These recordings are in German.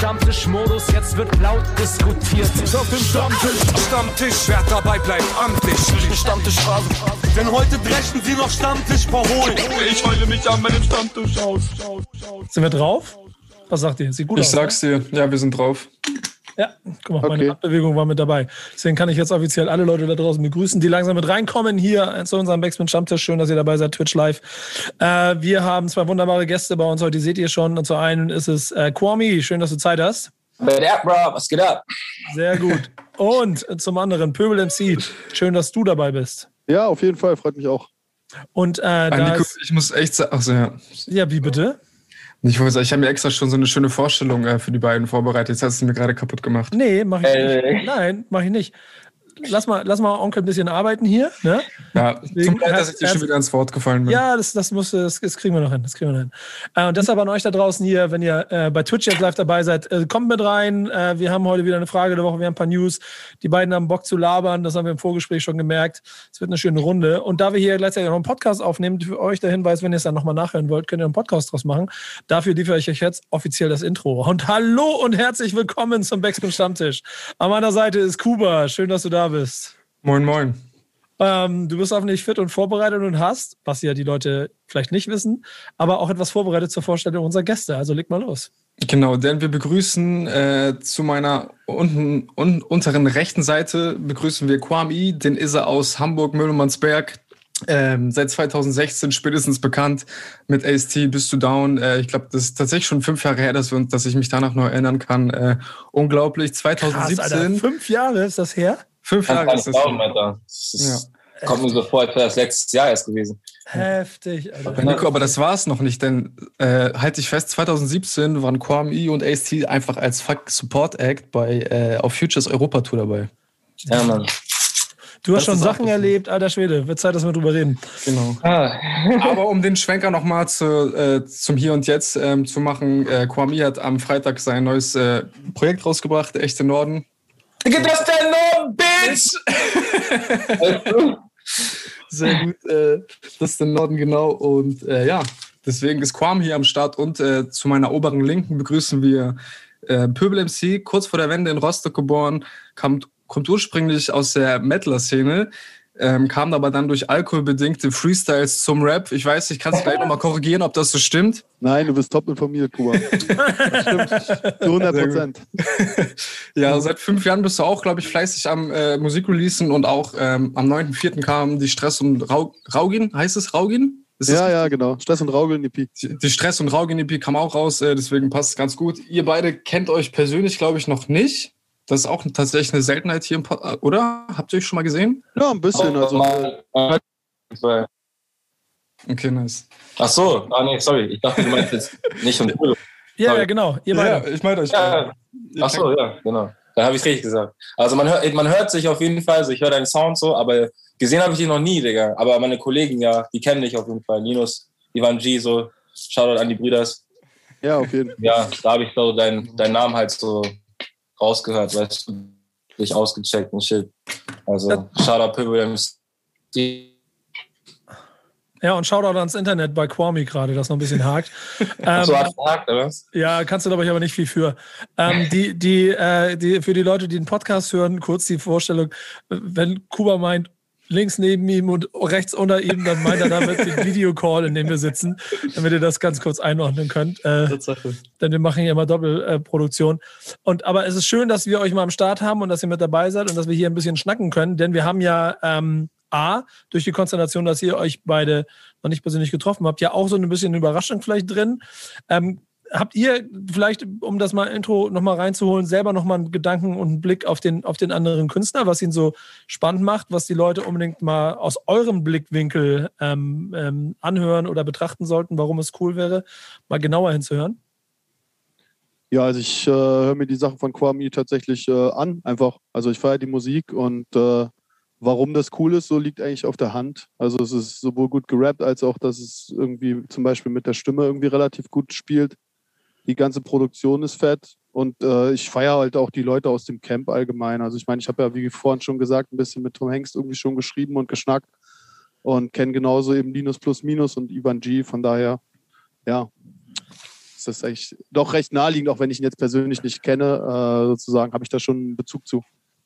Stammtischmodus, jetzt wird laut diskutiert. Auf dem Stammtisch, Stammtisch, wer dabei bleibt, amtlich. Stammtisch Phase. Denn heute brechen sie noch Stammtisch verholen. Ich heule mich an meinem Stammtisch aus. Sind wir drauf? Was sagt ihr? Sieht gut Ich aus. sag's dir, ja, wir sind drauf. Ja, guck mal, meine Okay. Handbewegung war mit dabei. Deswegen kann ich jetzt offiziell alle Leute da draußen begrüßen, die langsam mit reinkommen hier zu unserem Backspin Stammtisch. Schön, dass ihr dabei seid, Twitch Live. Äh, wir haben zwei wunderbare Gäste bei uns heute, die seht ihr schon. Und zu einen ist es äh, Kwame. Schön, dass du Zeit hast. But up, bro, was geht ab? Sehr gut. Und zum anderen Pöbel MC. Schön, dass du dabei bist. Ja, auf jeden Fall, freut mich auch. Und äh, Ah, da Nico, ist, ich muss echt sagen, achso, ja. ja, wie bitte? Ich ich habe mir extra schon so eine schöne Vorstellung äh, für die beiden vorbereitet. Jetzt hast du mir gerade kaputt gemacht. Nee, mach ich Äh. nicht. Nein, mach ich nicht. Lass mal, lass mal Onkel ein bisschen arbeiten hier. Ne? Ja, Deswegen zum Leid, dass ich dir schon wieder ins Wort gefallen bin. Ja, das, das, muss, das, das kriegen wir noch hin. Das kriegen wir hin. Äh, und deshalb an euch da draußen hier, wenn ihr äh, bei Twitch jetzt live dabei seid, äh, kommt mit rein. Äh, wir haben heute wieder eine Frage der Woche, wir haben ein paar News. Die beiden haben Bock zu labern, das haben wir im Vorgespräch schon gemerkt. Es wird eine schöne Runde. Und da wir hier gleichzeitig noch einen Podcast aufnehmen, für euch der Hinweis, wenn ihr es dann nochmal nachhören wollt, könnt ihr einen Podcast draus machen. Dafür liefere ich euch jetzt offiziell das Intro. Und hallo und herzlich willkommen zum Backspin Stammtisch. An meiner Seite ist Kuba. Schön, dass du da bist. Moin, moin. Ähm, du bist hoffentlich fit und vorbereitet und hast, was ja die Leute vielleicht nicht wissen, aber auch etwas vorbereitet zur Vorstellung unserer Gäste. Also leg mal los. Genau, denn wir begrüßen äh, zu meiner unten, un, unteren rechten Seite begrüßen wir Kwame, den ist er aus Hamburg, Müllmannsberg. Ähm, seit 2016 spätestens bekannt mit AST Bist du Down. Äh, ich glaube, das ist tatsächlich schon fünf Jahre her, dass, wir dass ich mich danach noch erinnern kann. Äh, unglaublich. Krass, 2017, Alter. Fünf Jahre ist das her? Fünf Jahre ist das. glauben, Alter. Das ist, Kommt mir so vor, als wäre das letztes Jahr erst gewesen. Heftig, Alter. Ja, Nico, aber das war es noch nicht, denn äh, halte ich fest, 2017 waren Kwame und AST einfach als Fuck Support Act bei äh, auf Futures Europa Tour dabei. Ja, Mann. Du hast das schon Sachen erlebt, alter Schwede. Wird Zeit, dass wir drüber reden. Genau. Ah. Aber um den Schwenker nochmal zu, äh, zum Hier und Jetzt ähm, zu machen, äh, Kwame hat am Freitag sein neues äh, Projekt rausgebracht, Echte Norden. Digga, das ist der Norm, Bitch! Sehr gut, äh, das ist der Norden genau. Und äh, ja, deswegen ist Quam hier am Start und äh, zu meiner oberen Linken begrüßen wir äh, Pöbel MC, kurz vor der Wende in Rostock geboren, kommt, kommt ursprünglich aus der Mettler-Szene, ähm, kam aber dann durch alkoholbedingte Freestyles zum Rap. Ich weiß, ich kann es gleich nochmal korrigieren, ob das so stimmt. Nein, du bist top informiert, Kuba. Das stimmt. Zu 100 Prozent. Ja, seit fünf Jahren bist du auch, glaube ich, fleißig am äh, Musikreleasen und auch ähm, am 9.4. kam die Stress und Rau Raugin, heißt es Raugin? Ja, ja, genau. Stress und Raugeln, EP. Die die Stress- und Raugin-EP kam auch raus, äh, deswegen passt es ganz gut. Ihr beide kennt euch persönlich, glaube ich, noch nicht. Das ist auch tatsächlich eine Seltenheit hier im Pod äh, oder? Habt ihr euch schon mal gesehen? Ja, ein bisschen. Also, Mal- mal- Okay, nice. Ach so, ah nee, sorry. Ich dachte, du meinst jetzt nicht von Polo. Ja, ja, genau. Ihr beide. ich meine euch. Ja, ach so, ja, genau. Dann habe ich richtig gesagt. Also man hört, man hört sich auf jeden Fall, also ich höre deinen Sound so, aber gesehen habe ich dich noch nie, Digga. Aber meine Kollegen, ja, die kennen dich auf jeden Fall. Linus, Ivan G, so, Shoutout an die Brüders. ja, auf jeden Fall. Ja, da habe ich so deinen deinen Namen halt so rausgehört, weißt du, dich ausgecheckt und shit. Also, Shoutout Pöbel. Ja, und Shoutout ans Internet bei Kwame gerade, das noch ein bisschen hakt. Ähm, So hat gehakt, oder? Ja, kannst du, glaube ich, aber nicht viel für. Ähm, die, die, äh, die, für die Leute, die den Podcast hören, kurz die Vorstellung, wenn Kuba meint, links neben ihm und rechts unter ihm, dann meint er damit den Videocall, in dem wir sitzen, damit ihr das ganz kurz einordnen könnt. Äh, Tatsache. denn wir machen hier immer Doppelproduktion. Und aber es ist schön, dass wir euch mal am Start haben und dass ihr mit dabei seid und dass wir hier ein bisschen schnacken können, denn wir haben ja ähm, A, durch die Konstellation, dass ihr euch beide noch nicht persönlich getroffen habt, ja auch so ein bisschen Überraschung vielleicht drin. Ähm, habt ihr vielleicht, um das mal Intro nochmal reinzuholen, selber nochmal einen Gedanken und einen Blick auf den, auf den anderen Künstler, was ihn so spannend macht, was die Leute unbedingt mal aus eurem Blickwinkel ähm, ähm, anhören oder betrachten sollten, warum es cool wäre, mal genauer hinzuhören? Ja, also ich äh, höre mir die Sachen von Kwame tatsächlich äh, an, einfach. Also ich feiere die Musik und äh, warum das cool ist, so liegt eigentlich auf der Hand. Also es ist sowohl gut gerappt, als auch, dass es irgendwie zum Beispiel mit der Stimme irgendwie relativ gut spielt. Die ganze Produktion ist fett und äh, ich feiere halt auch die Leute aus dem Camp allgemein. Also ich meine, ich habe ja, wie vorhin schon gesagt, ein bisschen mit Tom Hengst irgendwie schon geschrieben und geschnackt und kenne genauso eben Linus Plus Minus und Ivan G. Von daher, ja, ist das eigentlich doch recht naheliegend, auch wenn ich ihn jetzt persönlich nicht kenne, äh, sozusagen, habe ich da schon einen Bezug zu.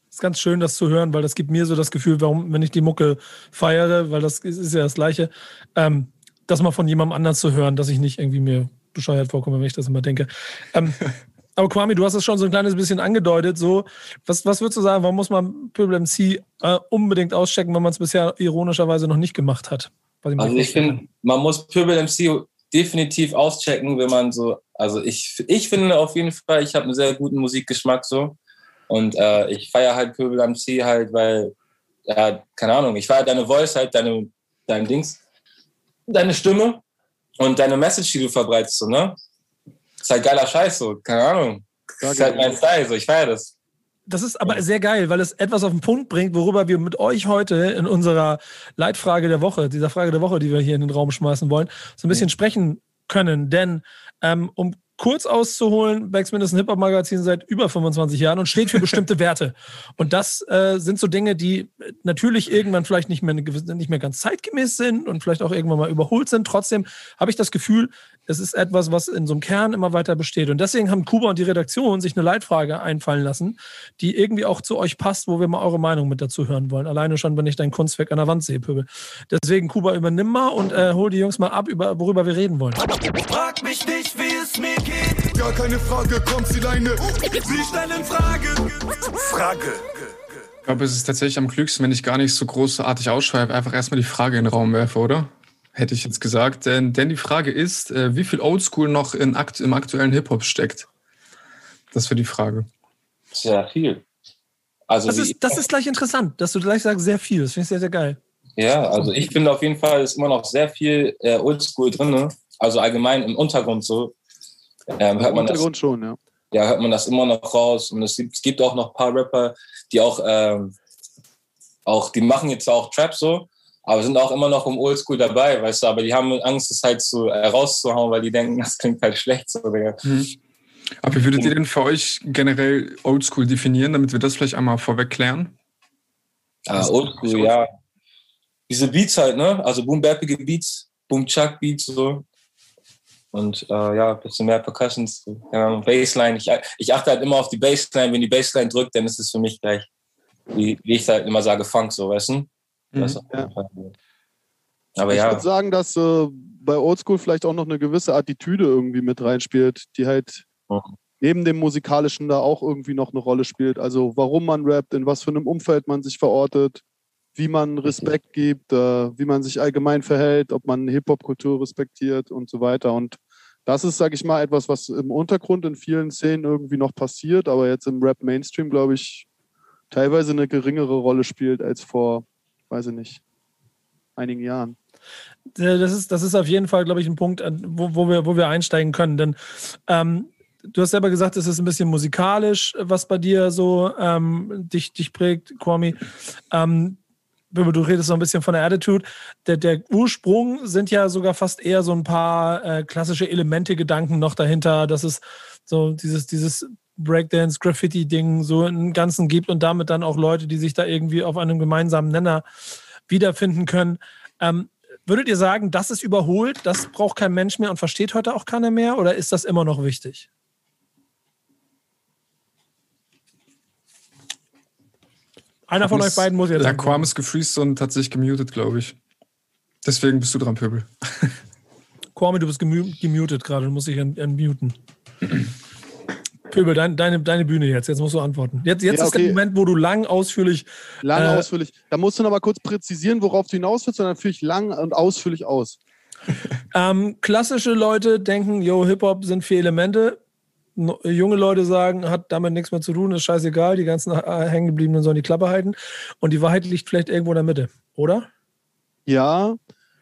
ist ganz schön, das zu hören, weil das gibt mir so das Gefühl, warum, wenn ich die Mucke feiere, weil das ist, ja das Gleiche, ähm, das mal von jemandem anders zu hören, dass ich nicht irgendwie mir bescheuert vorkomme, wenn ich das immer denke. Ähm, aber Kwame, du hast es schon so ein kleines bisschen angedeutet. So, was, was würdest du sagen, warum muss man Pöbel MC äh, unbedingt auschecken, wenn man es bisher ironischerweise noch nicht gemacht hat? Ich Also ich finde, man muss Pöbel MC definitiv auschecken, wenn man so, also ich, ich finde auf jeden Fall, ich habe einen sehr guten Musikgeschmack so und äh, ich feiere halt Pöbel MC halt, weil, ja, keine Ahnung, ich feiere deine Voice halt, deine, dein Dings, deine Stimme und deine Message, die du verbreitest, so, ne? Ist halt geiler Scheiß, so, keine Ahnung. Ja, ist halt mein Style, so, ich feiere das. Das ist aber sehr geil, weil es etwas auf den Punkt bringt, worüber wir mit euch heute in unserer Leitfrage der Woche, dieser Frage der Woche, die wir hier in den Raum schmeißen wollen, so ein bisschen sprechen können. Denn ähm, um kurz auszuholen, Backspin ist ein Hip-Hop-Magazin seit über 25 Jahren und steht für bestimmte Werte. Und das äh, sind so Dinge, die natürlich irgendwann vielleicht nicht mehr, gewisse, nicht mehr ganz zeitgemäß sind und vielleicht auch irgendwann mal überholt sind. Trotzdem habe ich das Gefühl, es ist etwas, was in so einem Kern immer weiter besteht. Und deswegen haben Kuba und die Redaktion sich eine Leitfrage einfallen lassen, die irgendwie auch zu euch passt, wo wir mal eure Meinung mit dazu hören wollen. Alleine schon, wenn ich dein Kunstwerk an der Wand sehe, Pöbel. Deswegen, Kuba, übernimm mal und äh, hol die Jungs mal ab, über, worüber wir reden wollen. Frag mich nicht, wie es mir. Gar keine Frage, kommt sie Leine. Sie stellen Frage. Frage. Ich glaube, es ist tatsächlich am klügsten, wenn ich gar nicht so großartig ausschweife, einfach erstmal die Frage in den Raum werfe, oder? Hätte ich jetzt gesagt. Denn, denn die Frage ist, äh, wie viel Oldschool noch in akt, im aktuellen Hip-Hop steckt. Das wäre die Frage. Sehr viel. Also Das ist, das ist gleich interessant, dass du gleich sagst, sehr viel. Das finde ich sehr, sehr geil. Ja, also ich finde auf jeden Fall ist immer noch sehr viel äh, Oldschool drin. Also allgemein im Untergrund so. Ähm, hört Im man das, Untergrund schon, ja. ja, hört man das immer noch raus. Und es gibt, es gibt auch noch ein paar Rapper, die auch, ähm, auch, die machen jetzt auch Trap so, aber sind auch immer noch im Oldschool dabei, weißt du, aber die haben Angst, es halt so äh, rauszuhauen, weil die denken, das klingt halt schlecht so, Digga. Aber wie würdet ihr denn für euch generell Oldschool definieren, damit wir das vielleicht einmal vorweg klären? Ah, Oldschool, ja. Diese Beats halt, ne? Also boom-bappige Beats, boom-chuck-Beats so. Und äh, ja, ein bisschen mehr Percussions. Ja, Bassline. Ich, ich achte halt immer auf die Bassline. Wenn die Bassline drückt, dann ist es für mich gleich, wie, wie ich halt immer sage, Funk, so, weißt du? Das auf jeden Fall. Aber ich ja, würde sagen, dass äh, bei Oldschool vielleicht auch noch eine gewisse Attitüde irgendwie mit reinspielt, die halt Mhm. neben dem musikalischen da auch irgendwie noch eine Rolle spielt. Also warum man rappt, in was für einem Umfeld man sich verortet, wie man Respekt gibt, äh, wie man sich allgemein verhält, ob man Hip-Hop-Kultur respektiert und so weiter. Und das ist, sage ich mal, etwas, was im Untergrund in vielen Szenen irgendwie noch passiert, aber jetzt im Rap-Mainstream, glaube ich, teilweise eine geringere Rolle spielt als vor, weiß ich nicht, einigen Jahren. Äh, Das ist, das ist auf jeden Fall, glaube ich, ein Punkt, wo, wo, wir, wo wir einsteigen können. Denn ähm, du hast selber gesagt, es ist ein bisschen musikalisch, was bei dir so ähm, dich, dich prägt, Kwame. Ähm, du redest so ein bisschen von der Attitude. Der, der Ursprung sind ja sogar fast eher so ein paar äh, klassische Elemente, Gedanken noch dahinter, dass es so dieses, dieses Breakdance, Graffiti-Ding so im Ganzen gibt und damit dann auch Leute, die sich da irgendwie auf einem gemeinsamen Nenner wiederfinden können. Ähm, würdet ihr sagen, das ist überholt, das braucht kein Mensch mehr und versteht heute auch keiner mehr oder ist das immer noch wichtig? Einer von euch beiden muss jetzt. Ja. Quam ist gefreezed und hat sich gemutet, glaube ich. Deswegen bist du dran, Pöbel. Kwame, du bist gemu gemutet gerade, du musst dich entmuten. Pöbel, dein, deine, deine Bühne jetzt. Jetzt musst du antworten. Jetzt, jetzt Ja, ist der okay. Moment, wo du lang, ausführlich. Lang, Äh, ausführlich. Da musst du noch mal kurz präzisieren, worauf du hinaus willst, sondern führe ich lang und ausführlich aus. Ähm, klassische Leute denken, yo, Hip-Hop sind vier Elemente. Junge Leute sagen, hat damit nichts mehr zu tun, ist scheißegal, die ganzen äh, Hängengebliebenen sollen die Klappe halten. Und die Wahrheit liegt vielleicht irgendwo in der Mitte, oder? Ja,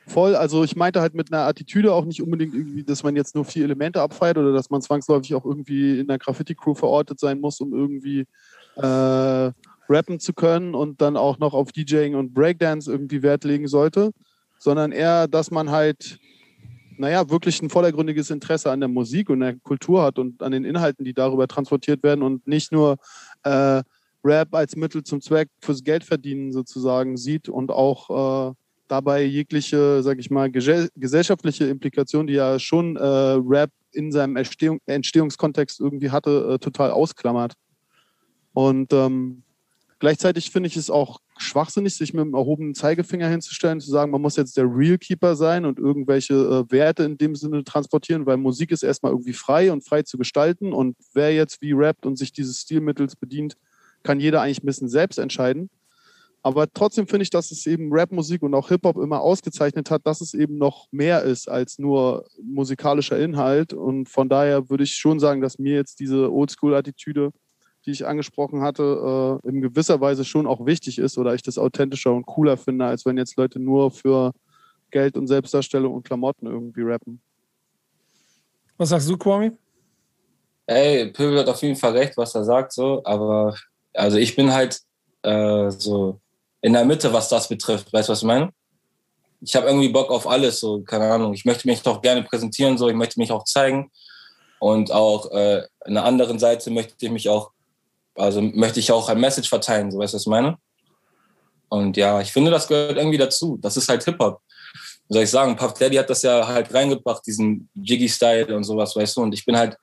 voll. Also ich meinte halt mit einer Attitüde auch nicht unbedingt irgendwie, dass man jetzt nur vier Elemente abfeiert oder dass man zwangsläufig auch irgendwie in der Graffiti-Crew verortet sein muss, um irgendwie äh, rappen zu können und dann auch noch auf DJing und Breakdance irgendwie Wert legen sollte, sondern eher, dass man halt, naja, wirklich ein vordergründiges Interesse an der Musik und der Kultur hat und an den Inhalten, die darüber transportiert werden und nicht nur äh, Rap als Mittel zum Zweck fürs Geldverdienen sozusagen sieht und auch äh, dabei jegliche, sag ich mal, gesell gesellschaftliche Implikation, die ja schon äh, Rap in seinem Entstehung, Entstehungskontext irgendwie hatte, äh, total ausklammert. Und ähm, gleichzeitig finde ich es auch schwachsinnig, sich mit dem erhobenen Zeigefinger hinzustellen, zu sagen, man muss jetzt der Real Keeper sein und irgendwelche äh, Werte in dem Sinne transportieren, weil Musik ist erstmal irgendwie frei und frei zu gestalten. Und wer jetzt wie rappt und sich dieses Stilmittels bedient, kann jeder eigentlich ein bisschen selbst entscheiden. Aber trotzdem finde ich, dass es eben Rapmusik und auch Hip-Hop immer ausgezeichnet hat, dass es eben noch mehr ist als nur musikalischer Inhalt. Und von daher würde ich schon sagen, dass mir jetzt diese Oldschool-Attitüde, die ich angesprochen hatte, äh, in gewisser Weise schon auch wichtig ist oder ich das authentischer und cooler finde, als wenn jetzt Leute nur für Geld und Selbstdarstellung und Klamotten irgendwie rappen. Was sagst du, Kwame? Ey, Pöbel hat auf jeden Fall recht, was er sagt, so, aber also ich bin halt äh, so in der Mitte, was das betrifft. Weißt du, was ich meine? Ich habe irgendwie Bock auf alles, so, keine Ahnung. Ich möchte mich doch gerne präsentieren, so, ich möchte mich auch zeigen. Und auch äh, an der anderen Seite möchte ich mich auch, also möchte ich auch ein Message verteilen, so weißt du, was ich meine? Und ja, ich finde, das gehört irgendwie dazu. Das ist halt Hip-Hop. Wie soll ich sagen? Puff Daddy hat das ja halt reingebracht, diesen Jiggy-Style und sowas, weißt du? Und ich bin halt,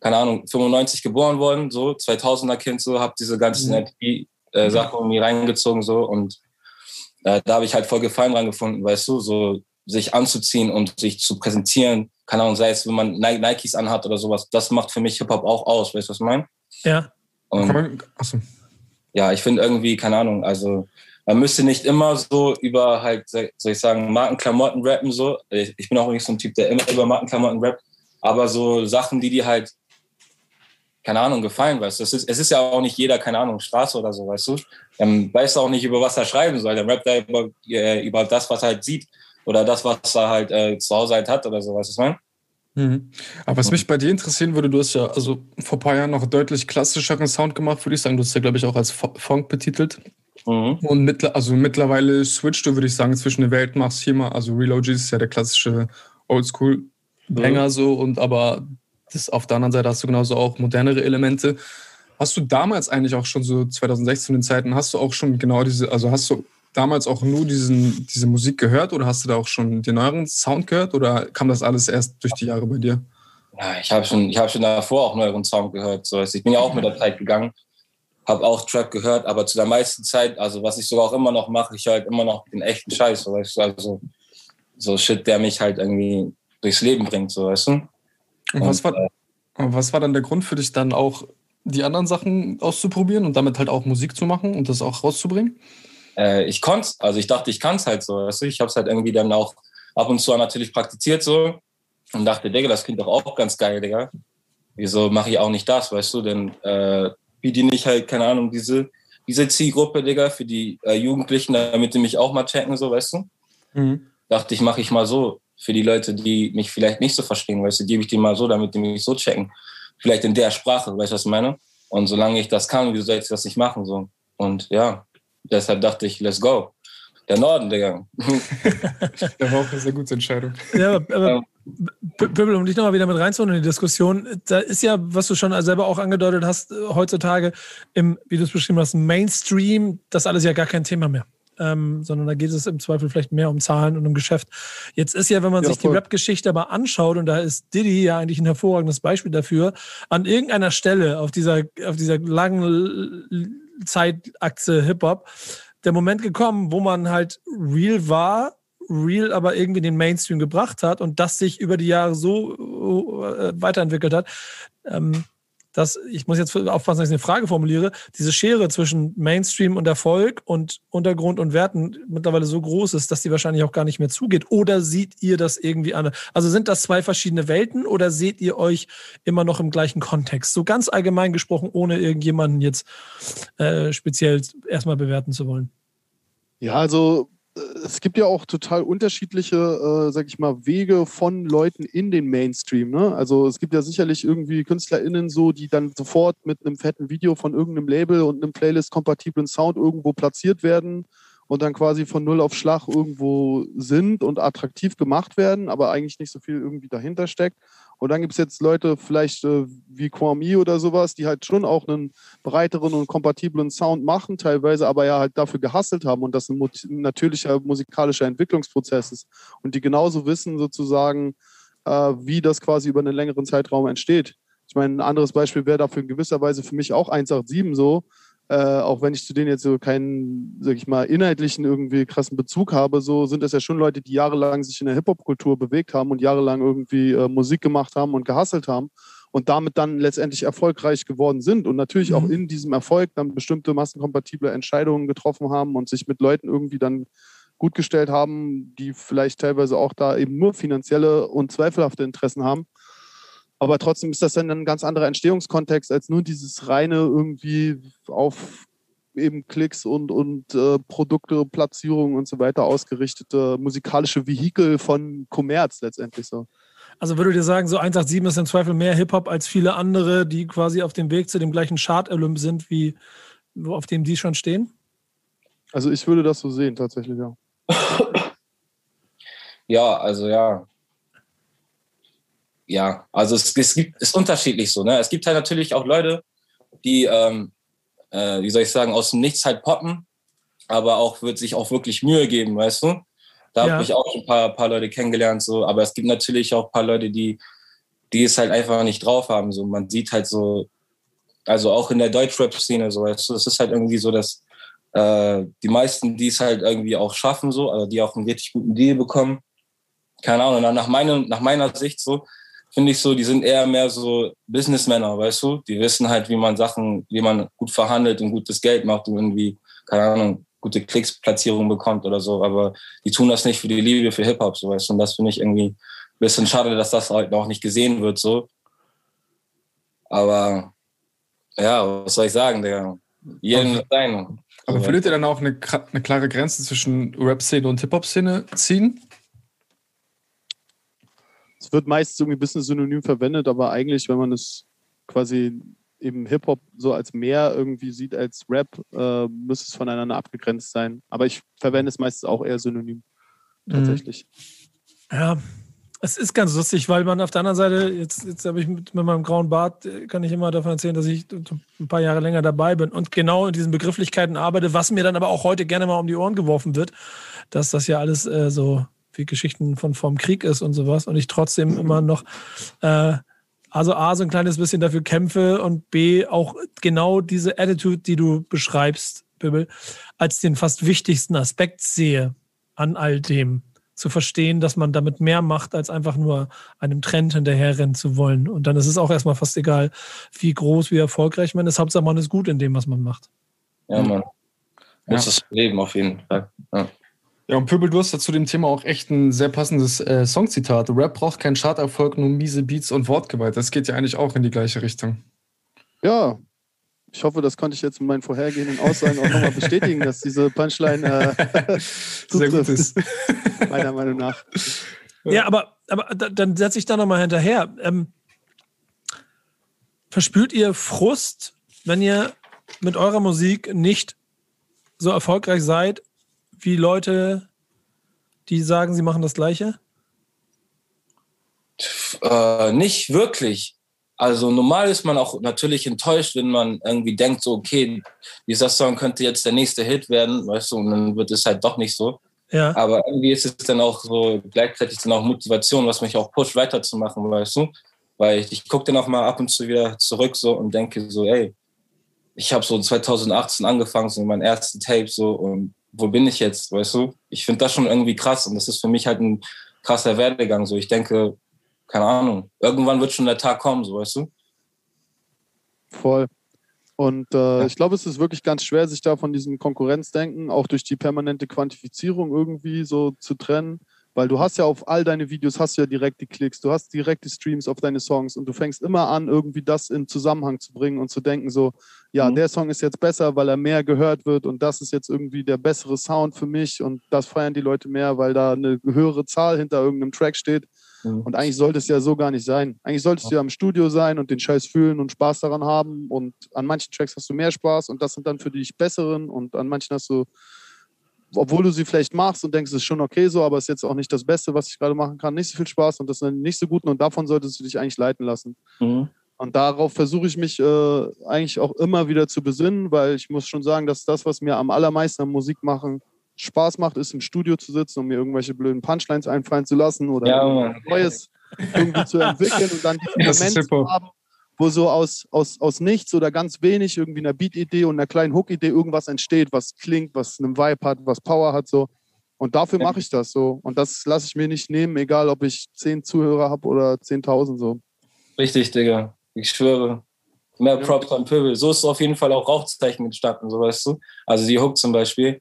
keine Ahnung, 95 geboren worden, so 2000er Kind, so, hab diese ganzen Mhm. LP äh, Sachen irgendwie reingezogen so und äh, da habe ich halt voll Gefallen dran gefunden, weißt du, so sich anzuziehen und sich zu präsentieren, keine Ahnung, sei es, wenn man Ni- Nikes anhat oder sowas, das macht für mich Hip-Hop auch aus, weißt du, was ich meine? Ja. Und Komm mal- Achso. ja, ich finde irgendwie, keine Ahnung, also man müsste nicht immer so über halt, soll ich sagen, Markenklamotten rappen so. Ich bin auch nicht so ein Typ, der immer über Markenklamotten rappt, aber so Sachen, die dir halt, keine Ahnung, gefallen, weißt du. Es ist, es ist ja auch nicht jeder, keine Ahnung, Straße oder so, weißt du. Dann weiß er auch nicht, über was er schreiben soll. Dann rappt er über, äh, über das, was er halt sieht oder das, was er halt äh, zu Hause halt hat oder so, weißt du, was ich meine? Mhm. Aber was mich bei dir interessieren würde, du hast ja also vor ein paar Jahren noch deutlich klassischeren Sound gemacht, würde ich sagen. Du hast ja, glaube ich, auch als Funk betitelt. Mhm. Und mittler, also mittlerweile switcht du, würde ich sagen, zwischen den Welten, machst hier mal, also Real OG ist ja der klassische Oldschool-Banger so, und aber das, auf der anderen Seite hast du genauso auch modernere Elemente. Hast du damals eigentlich auch schon so 2016 in den Zeiten, hast du auch schon genau diese, also hast du damals auch nur diesen, diese Musik gehört oder hast du da auch schon den neueren Sound gehört oder kam das alles erst durch die Jahre bei dir? Ja, ich habe schon, ich hab schon davor auch neueren Sound gehört. So. Ich bin ja auch mit der Zeit gegangen, habe auch Trap gehört, aber zu der meisten Zeit, also was ich sogar auch immer noch mache, ich höre halt immer noch den echten Scheiß, so, weißt du? also so Shit, der mich halt irgendwie durchs Leben bringt, so weißt du. Und was war, was war dann der Grund für dich dann auch, die anderen Sachen auszuprobieren und damit halt auch Musik zu machen und das auch rauszubringen? Äh, ich konnte also ich dachte, ich kann es halt so, weißt du? Ich habe es halt irgendwie dann auch ab und zu natürlich praktiziert so und dachte, Digga, das klingt doch auch ganz geil, Digga. Wieso mache ich auch nicht das, weißt du? Denn äh, bediene ich halt, keine Ahnung, diese, diese Zielgruppe, Digga, für die äh, Jugendlichen, damit die mich auch mal checken, so, weißt du? Mhm. dachte ich, mache ich mal so. Für die Leute, die mich vielleicht nicht so verstehen, weißt du, gebe ich die mal so, damit die mich so checken. Vielleicht in der Sprache, weißt du, was ich meine? Und solange ich das kann, wieso soll ich das nicht machen? So. Und ja, deshalb dachte ich, let's go. Der Norden, Digga. Das war auch eine sehr gute Entscheidung. Ja, aber, Pöbel, um dich nochmal wieder mit reinzuholen in die Diskussion, da ist ja, was du schon selber auch angedeutet hast, äh, heutzutage im, wie du es beschrieben hast, Mainstream, das alles ja gar kein Thema mehr. Ähm, sondern da geht es im Zweifel vielleicht mehr um Zahlen und um Geschäft. Jetzt ist ja, wenn man Ja, sich die voll. Rap-Geschichte aber anschaut, und da ist Diddy ja eigentlich ein hervorragendes Beispiel dafür, an irgendeiner Stelle auf dieser, auf dieser langen Zeitachse Hip-Hop der Moment gekommen, wo man halt real war, real aber irgendwie in den Mainstream gebracht hat und das sich über die Jahre so äh, weiterentwickelt hat, ähm, dass ich muss jetzt aufpassen, dass ich eine Frage formuliere, diese Schere zwischen Mainstream und Erfolg und Untergrund und Werten mittlerweile so groß ist, dass die wahrscheinlich auch gar nicht mehr zugeht. Oder seht ihr das irgendwie an? Also sind das zwei verschiedene Welten oder seht ihr euch immer noch im gleichen Kontext? So ganz allgemein gesprochen, ohne irgendjemanden jetzt äh, speziell erstmal bewerten zu wollen. Ja, also es gibt ja auch total unterschiedliche, äh, sag ich mal, Wege von Leuten in den Mainstream. Ne? Also es gibt ja sicherlich irgendwie KünstlerInnen so, die dann sofort mit einem fetten Video von irgendeinem Label und einem Playlist-kompatiblen Sound irgendwo platziert werden und dann quasi von Null auf Schlag irgendwo sind und attraktiv gemacht werden, aber eigentlich nicht so viel irgendwie dahinter steckt. Und dann gibt es jetzt Leute vielleicht äh, wie Kwame oder sowas, die halt schon auch einen breiteren und kompatiblen Sound machen, teilweise aber ja halt dafür gehasselt haben und das ein natürlicher musikalischer Entwicklungsprozess ist. Und die genauso wissen sozusagen, äh, wie das quasi über einen längeren Zeitraum entsteht. Ich meine, ein anderes Beispiel wäre dafür in gewisser Weise für mich auch 187 so, äh, auch wenn ich zu denen jetzt so keinen, sag ich mal, inhaltlichen irgendwie krassen Bezug habe, so sind das ja schon Leute, die jahrelang sich in der Hip-Hop-Kultur bewegt haben und jahrelang irgendwie äh, Musik gemacht haben und gehasselt haben und damit dann letztendlich erfolgreich geworden sind und natürlich mhm. auch in diesem Erfolg dann bestimmte massenkompatible Entscheidungen getroffen haben und sich mit Leuten irgendwie dann gut gestellt haben, die vielleicht teilweise auch da eben nur finanzielle und zweifelhafte Interessen haben. Aber trotzdem ist das dann ein ganz anderer Entstehungskontext als nur dieses reine irgendwie auf eben Klicks und, und äh, Produkte, Platzierungen und so weiter ausgerichtete musikalische Vehikel von Kommerz letztendlich so. Also würde dir sagen, so 187 ist im Zweifel mehr Hip-Hop als viele andere, die quasi auf dem Weg zu dem gleichen Chart-Olymp sind, wie auf dem die schon stehen? Also ich würde das so sehen, tatsächlich, ja. ja, also ja ja, also es, es gibt, ist unterschiedlich so. Ne? Es gibt halt natürlich auch Leute, die, ähm, äh, wie soll ich sagen, aus dem Nichts halt poppen, aber auch wird sich auch wirklich Mühe geben, weißt du? Da ja. habe ich auch ein paar, paar Leute kennengelernt, so, aber es gibt natürlich auch ein paar Leute, die, die es halt einfach nicht drauf haben. So, man sieht halt so, also auch in der Deutschrap-Szene, so, weißt du, es ist halt irgendwie so, dass äh, die meisten, die es halt irgendwie auch schaffen, so, also die auch einen richtig guten Deal bekommen, keine Ahnung, nach, meiner, nach meiner Sicht so, finde ich so, die sind eher mehr so Businessmänner, weißt du? Die wissen halt, wie man Sachen, wie man gut verhandelt und gutes Geld macht und irgendwie, keine Ahnung, gute Klicksplatzierungen bekommt oder so. Aber die tun das nicht für die Liebe für Hip-Hop, so weißt du? Und das finde ich irgendwie ein bisschen schade, dass das halt noch nicht gesehen wird, so. Aber ja, was soll ich sagen, Digga? Jeden mit seinem. Aber würdet ihr dann auch eine, eine klare Grenze zwischen Rap-Szene und Hip-Hop-Szene ziehen? Es wird meist irgendwie ein bisschen synonym verwendet, aber eigentlich, wenn man es quasi eben Hip-Hop so als mehr irgendwie sieht als Rap, äh, müsste es voneinander abgegrenzt sein. Aber ich verwende es meistens auch eher synonym. Mhm. Tatsächlich. Ja, es ist ganz lustig, weil man auf der anderen Seite, jetzt, jetzt habe ich mit, mit, meinem grauen Bart, äh, kann ich immer davon erzählen, dass ich ein paar Jahre länger dabei bin und genau in diesen Begrifflichkeiten arbeite, was mir dann aber auch heute gerne mal um die Ohren geworfen wird, dass das ja alles äh, so wie Geschichten von vom Krieg ist und sowas und ich trotzdem immer noch äh, also A, so ein kleines bisschen dafür kämpfe und B, auch genau diese Attitude, die du beschreibst, Bibbel, als den fast wichtigsten Aspekt sehe an all dem. Zu verstehen, dass man damit mehr macht, als einfach nur einem Trend hinterherrennen zu wollen. Und dann ist es auch erstmal fast egal, wie groß, wie erfolgreich man ist. Hauptsache, man ist gut in dem, was man macht. Ja, man. Muss ja. das Leben auf jeden Fall. Ja. Ja, und Pöbel, du hast zu dem Thema auch echt ein sehr passendes äh, Songzitat. Rap braucht keinen Charterfolg, nur miese Beats und Wortgewalt. Das geht ja eigentlich auch in die gleiche Richtung. Ja, ich hoffe, das konnte ich jetzt mit meinen vorhergehenden Aussagen auch nochmal bestätigen, dass diese Punchline äh, sehr gut ist. Meiner Meinung nach. Ja, aber, aber dann setze ich da nochmal hinterher. Ähm, verspürt ihr Frust, wenn ihr mit eurer Musik nicht so erfolgreich seid, wie Leute, die sagen, sie machen das Gleiche? Äh, nicht wirklich. Also normal ist man auch natürlich enttäuscht, wenn man irgendwie denkt, so, okay, dieser Song könnte jetzt der nächste Hit werden, weißt du, und dann wird es halt doch nicht so. Ja. Aber irgendwie ist es dann auch so gleichzeitig dann auch Motivation, was mich auch pusht, weiterzumachen, weißt du? Weil ich, ich gucke dann auch mal ab und zu wieder zurück so und denke so, ey, ich habe so 2018 angefangen, so mein ersten Tape so und wo bin ich jetzt, weißt du? Ich finde das schon irgendwie krass und das ist für mich halt ein krasser Werdegang. So, ich denke, keine Ahnung, irgendwann wird schon der Tag kommen, so weißt du? Voll. Und äh, ja. ich glaube, es ist wirklich ganz schwer, sich da von diesem Konkurrenzdenken auch durch die permanente Quantifizierung irgendwie so zu trennen. Weil du hast ja auf all deine Videos hast du ja direkt die Klicks, du hast direkt die Streams auf deine Songs und du fängst immer an, irgendwie das in Zusammenhang zu bringen und zu denken, so, ja, mhm. der Song ist jetzt besser, weil er mehr gehört wird und das ist jetzt irgendwie der bessere Sound für mich und das feiern die Leute mehr, weil da eine höhere Zahl hinter irgendeinem Track steht. Mhm. Und eigentlich sollte es ja so gar nicht sein. Eigentlich solltest du ja im Studio sein und den Scheiß fühlen und Spaß daran haben. Und an manchen Tracks hast du mehr Spaß und das sind dann für dich besseren und an manchen hast du obwohl du sie vielleicht machst und denkst, es ist schon okay so, aber es ist jetzt auch nicht das Beste, was ich gerade machen kann, nicht so viel Spaß und das sind nicht so gut und davon solltest du dich eigentlich leiten lassen. Mhm. Und darauf versuche ich mich äh, eigentlich auch immer wieder zu besinnen, weil ich muss schon sagen, dass das, was mir am allermeisten am Musik machen Spaß macht, ist im Studio zu sitzen und mir irgendwelche blöden Punchlines einfallen zu lassen oder Ja, Neues irgendwie zu entwickeln und dann diesen Moment Hip-Hop. zu haben, wo so aus, aus, aus nichts oder ganz wenig irgendwie einer Beat-Idee und einer kleinen Hook-Idee irgendwas entsteht, was klingt, was einen Vibe hat, was Power hat so. Und dafür mache ich das so. Und das lasse ich mir nicht nehmen, egal ob ich zehn Zuhörer habe oder 10.000 so. Richtig, Digga. Ich schwöre. Mehr Props an Pöbel. So ist auf jeden Fall auch Rauchzeichen entstanden, so weißt du. Also die Hook zum Beispiel.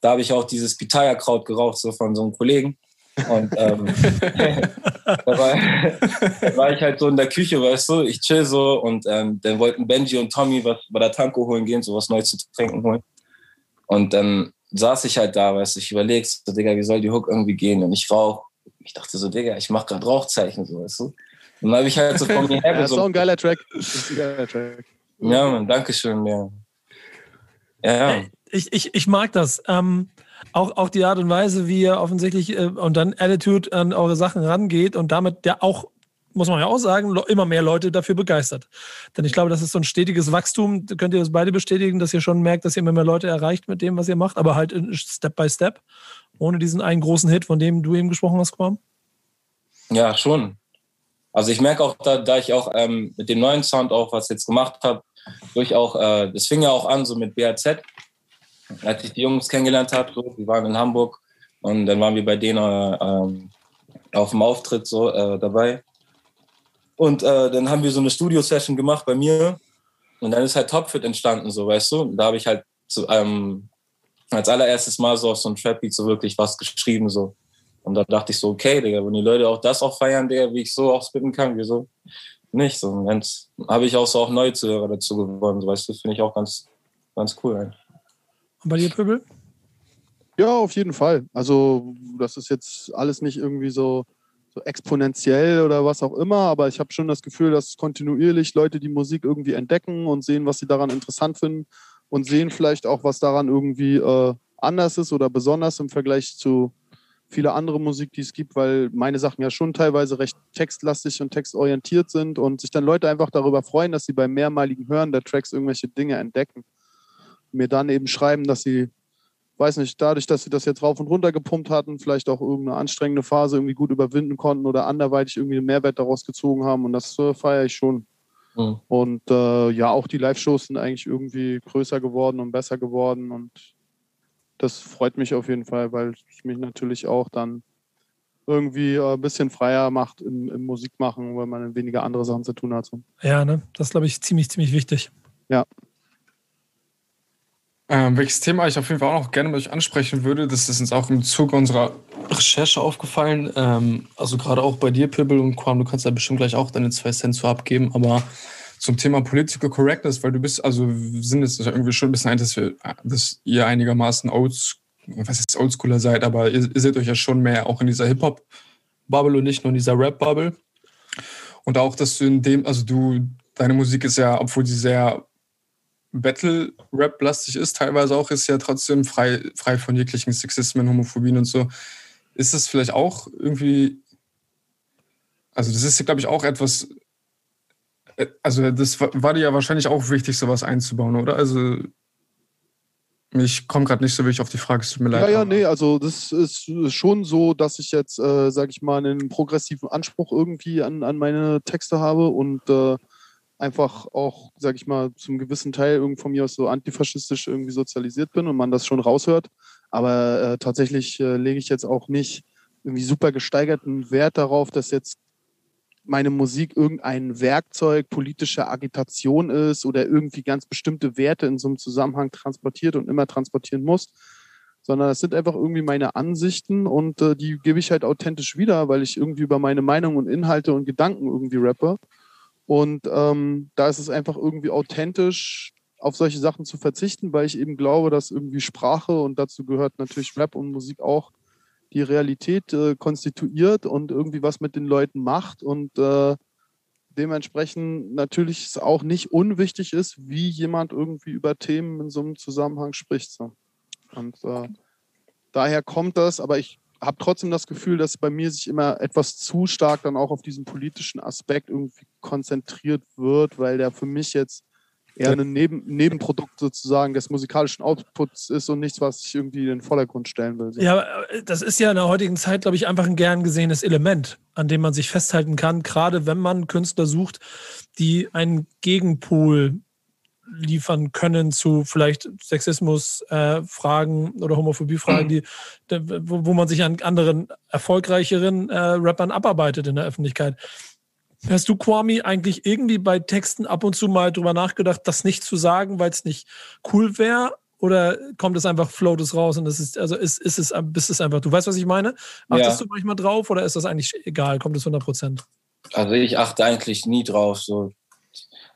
Da habe ich auch dieses Pitaya-Kraut geraucht, so von so einem Kollegen. Und ähm, da, war, da war ich halt so in der Küche, weißt du, ich chill so und ähm, dann wollten Benji und Tommy was bei der Tanko holen gehen, so was Neues zu trinken holen. Und dann saß ich halt da, weißt du, ich überlegte, so, Digga, wie soll die Hook irgendwie gehen? Und ich rauch. Ich dachte so, Digga, ich mache gerade Rauchzeichen, so, weißt du. Und dann habe ich halt so von mir her Ja, ist auch ein geiler Track. Das ist ein geiler Track. Ja, Mann, danke schön, ja. Ja, ja. Ich, ich, ich mag das. Ähm, auch, auch die Art und Weise, wie ihr offensichtlich äh, und dann Attitude an eure Sachen rangeht und damit ja auch, muss man ja auch sagen, immer mehr Leute dafür begeistert. Denn ich glaube, das ist so ein stetiges Wachstum. Könnt ihr das beide bestätigen, dass ihr schon merkt, dass ihr immer mehr Leute erreicht mit dem, was ihr macht, aber halt in Step by Step, ohne diesen einen großen Hit, von dem du eben gesprochen hast, Quam? Ja, schon. Also ich merke auch, da, da ich auch ähm, mit dem neuen Sound auch was jetzt gemacht habe, durch auch, äh, das fing ja auch an so mit BAZ, als ich die Jungs kennengelernt habe, so, die waren in Hamburg und dann waren wir bei denen äh, auf dem Auftritt so äh, dabei. Und äh, dann haben wir so eine Studio-Session gemacht bei mir und dann ist halt Topfit entstanden, so weißt du. Und da habe ich halt zu, ähm, als allererstes Mal so auf so ein Trap-Beat so wirklich was geschrieben, so. Und da dachte ich so, okay, Digga, wenn die Leute auch das auch feiern, Digga, wie ich so auch spitten kann, wieso nicht? So, und dann habe ich auch so auch neue Zuhörer dazu gewonnen, so, weißt du, finde ich auch ganz, ganz cool. Eigentlich. Und bei dir, Pöbel? Ja, auf jeden Fall. Also, das ist jetzt alles nicht irgendwie so, so exponentiell oder was auch immer, aber ich habe schon das Gefühl, dass kontinuierlich Leute die Musik irgendwie entdecken und sehen, was sie daran interessant finden und sehen vielleicht auch, was daran irgendwie äh, anders ist oder besonders im Vergleich zu vieler andere Musik, die es gibt, weil meine Sachen ja schon teilweise recht textlastig und textorientiert sind und sich dann Leute einfach darüber freuen, dass sie beim mehrmaligen Hören der Tracks irgendwelche Dinge entdecken. Mir dann eben schreiben, dass sie weiß nicht, dadurch, dass sie das jetzt rauf und runter gepumpt hatten, vielleicht auch irgendeine anstrengende Phase irgendwie gut überwinden konnten oder anderweitig irgendwie einen Mehrwert daraus gezogen haben. Und das äh, feiere ich schon. Mhm. Und äh, ja, auch die Live-Shows sind eigentlich irgendwie größer geworden und besser geworden. Und das freut mich auf jeden Fall, weil es mich natürlich auch dann irgendwie äh, ein bisschen freier macht im, im Musikmachen, weil man weniger andere Sachen zu tun hat. Ja, ne? Das ist, glaube ich, ziemlich, ziemlich wichtig. Ähm, welches Thema ich auf jeden Fall auch noch gerne mit euch ansprechen würde, das ist uns auch im Zuge unserer Recherche aufgefallen. Ähm, also gerade auch bei dir, Pibble und Quam, du kannst da bestimmt gleich auch deine zwei Cent zu abgeben, aber zum Thema Political Correctness, weil du bist, also sind jetzt irgendwie schon ein bisschen ein, dass, wir, dass ihr einigermaßen olds, was ist Oldschooler seid, aber ihr, ihr seht euch ja schon mehr auch in dieser Hip-Hop-Bubble und nicht nur in dieser Rap-Bubble. Und auch, dass du in dem, also du, deine Musik ist ja, obwohl sie sehr Battle-Rap-lastig ist, teilweise auch, ist ja trotzdem frei, frei von jeglichen Sexismen, Homophobien und so. Ist das vielleicht auch irgendwie, also das ist, glaube ich, auch etwas, äh, also das war, war dir ja wahrscheinlich auch wichtig, sowas einzubauen, oder? Also ich komme gerade nicht so wirklich auf die Frage, es tut mir leid. Ja, ja, nee, also das ist schon so, dass ich jetzt, äh, sage ich mal, einen progressiven Anspruch irgendwie an, an meine Texte habe und äh, einfach auch, sage ich mal, zum gewissen Teil irgendwie von mir aus so antifaschistisch irgendwie sozialisiert bin und man das schon raushört. Aber äh, tatsächlich äh, lege ich jetzt auch nicht irgendwie super gesteigerten Wert darauf, dass jetzt meine Musik irgendein Werkzeug politischer Agitation ist oder irgendwie ganz bestimmte Werte in so einem Zusammenhang transportiert und immer transportieren muss, sondern das sind einfach irgendwie meine Ansichten und äh, die gebe ich halt authentisch wieder, weil ich irgendwie über meine Meinung und Inhalte und Gedanken irgendwie rappe. Und ähm, da ist es einfach irgendwie authentisch, auf solche Sachen zu verzichten, weil ich eben glaube, dass irgendwie Sprache und dazu gehört natürlich Rap und Musik auch die Realität äh, konstituiert und irgendwie was mit den Leuten macht und äh, dementsprechend natürlich es auch nicht unwichtig ist, wie jemand irgendwie über Themen in so einem Zusammenhang spricht. So. Und äh, daher kommt das, aber ich habe trotzdem das Gefühl, dass bei mir sich immer etwas zu stark dann auch auf diesen politischen Aspekt irgendwie konzentriert wird, weil der für mich jetzt eher ein Neben Nebenprodukt sozusagen des musikalischen Outputs ist und nichts, was ich irgendwie in den Vordergrund stellen will. Ja, das ist ja in der heutigen Zeit, glaube ich, einfach ein gern gesehenes Element, an dem man sich festhalten kann, gerade wenn man Künstler sucht, die einen Gegenpol liefern können zu vielleicht Sexismus-Fragen äh, oder Homophobie-Fragen, die, wo, wo, man sich an anderen erfolgreicheren äh, Rappern abarbeitet in der Öffentlichkeit. Hast du, Kwame, eigentlich irgendwie bei Texten ab und zu mal drüber nachgedacht, das nicht zu sagen, weil es nicht cool wäre? Oder kommt es einfach, float es raus und es ist, also ist, ist es, bist es einfach, du weißt, was ich meine? Achtest ja. du manchmal drauf oder ist das eigentlich egal? Kommt es 100 Prozent? Also ich achte eigentlich nie drauf. So.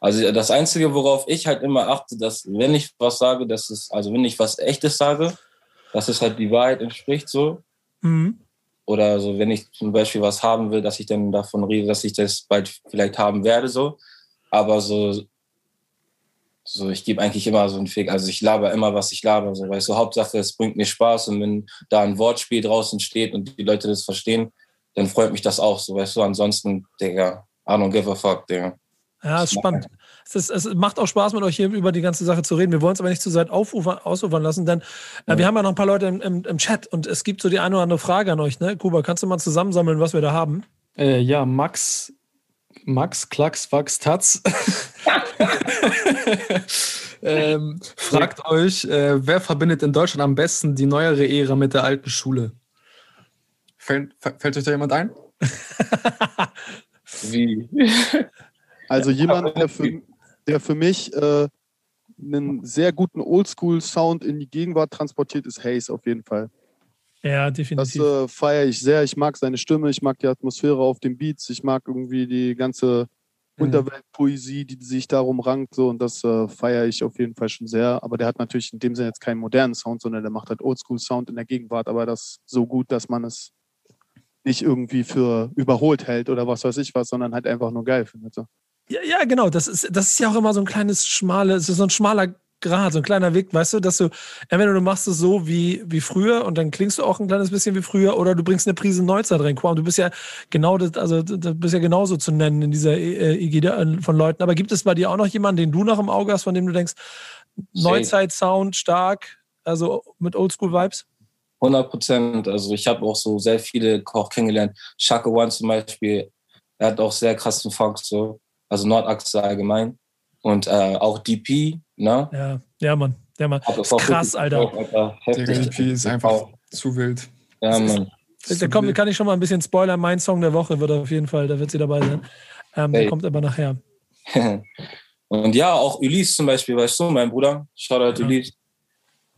Also das Einzige, worauf ich halt immer achte, dass wenn ich was sage, dass es, also wenn ich was Echtes sage, dass es halt die Wahrheit entspricht so. Mhm. Oder so, wenn ich zum Beispiel was haben will, dass ich dann davon rede, dass ich das bald vielleicht haben werde, so. Aber so, so ich gebe eigentlich immer so einen Fick. Also ich laber immer, was ich laber. So, weißt du, Hauptsache, es bringt mir Spaß und wenn da ein Wortspiel draußen steht und die Leute das verstehen, dann freut mich das auch so, weißt du. Ansonsten, Digga, I don't give a fuck, Digga. Ja, ist spannend. Es, ist, es, macht auch Spaß, mit euch hier über die ganze Sache zu reden. Wir wollen es aber nicht zu sehr ausufern lassen, denn äh, wir haben ja noch ein paar Leute im, im, im, Chat und es gibt so die eine oder andere Frage an euch. Ne? Kuba, kannst du mal zusammensammeln, was wir da haben? Äh, ja, Max, Max, Klacks, Wachs, Tatz. ähm, fragt euch, äh, wer verbindet in Deutschland am besten die neuere Ära mit der alten Schule? Fällt, fällt euch da jemand ein? Wie? Also jemand, der für, der für mich äh, einen sehr guten Oldschool-Sound in die Gegenwart transportiert, ist Hayes auf jeden Fall. Ja, definitiv. Das äh, feiere ich sehr. Ich mag seine Stimme, ich mag die Atmosphäre auf den Beats, ich mag irgendwie die ganze mhm. Unterweltpoesie, die sich darum rankt. So, und das äh, feiere ich auf jeden Fall schon sehr. Aber der hat natürlich in dem Sinne jetzt keinen modernen Sound, sondern der macht halt Oldschool-Sound in der Gegenwart, aber das so gut, dass man es nicht irgendwie für überholt hält oder was weiß ich was, sondern halt einfach nur geil findet. So. Ja, ja, genau. Das ist, das ist ja auch immer so ein kleines schmales, so ein schmaler Grad, so ein kleiner Weg, weißt du, dass du, entweder du machst es so wie, wie früher und dann klingst du auch ein kleines bisschen wie früher oder du bringst eine Prise Neuzeit rein. Du bist ja genau das, also du bist ja genauso zu nennen in dieser äh, Ägide von Leuten. Aber gibt es bei dir auch noch jemanden, den du noch im Auge hast, von dem du denkst, Neuzeit-Sound stark, also mit Oldschool-Vibes? 100 Prozent. Also ich habe auch so sehr viele Koch kennengelernt. Shaka One zum Beispiel, er hat auch sehr krassen Funk so also Nordachse allgemein. Und äh, auch DP, ne? Ja, ja, Mann. Ja, Mann. Ist krass, Alter. Auch, Alter. Der DP ist einfach auch. zu wild. Ja, Mann. Da kommt, kann ich schon mal ein bisschen spoilern. Mein Song der Woche wird auf jeden Fall, da wird sie dabei sein. Ähm, hey. Der kommt aber nachher. Und ja, auch Ulysse zum Beispiel, weißt du, mein Bruder, Shoutout ja. Ulysse.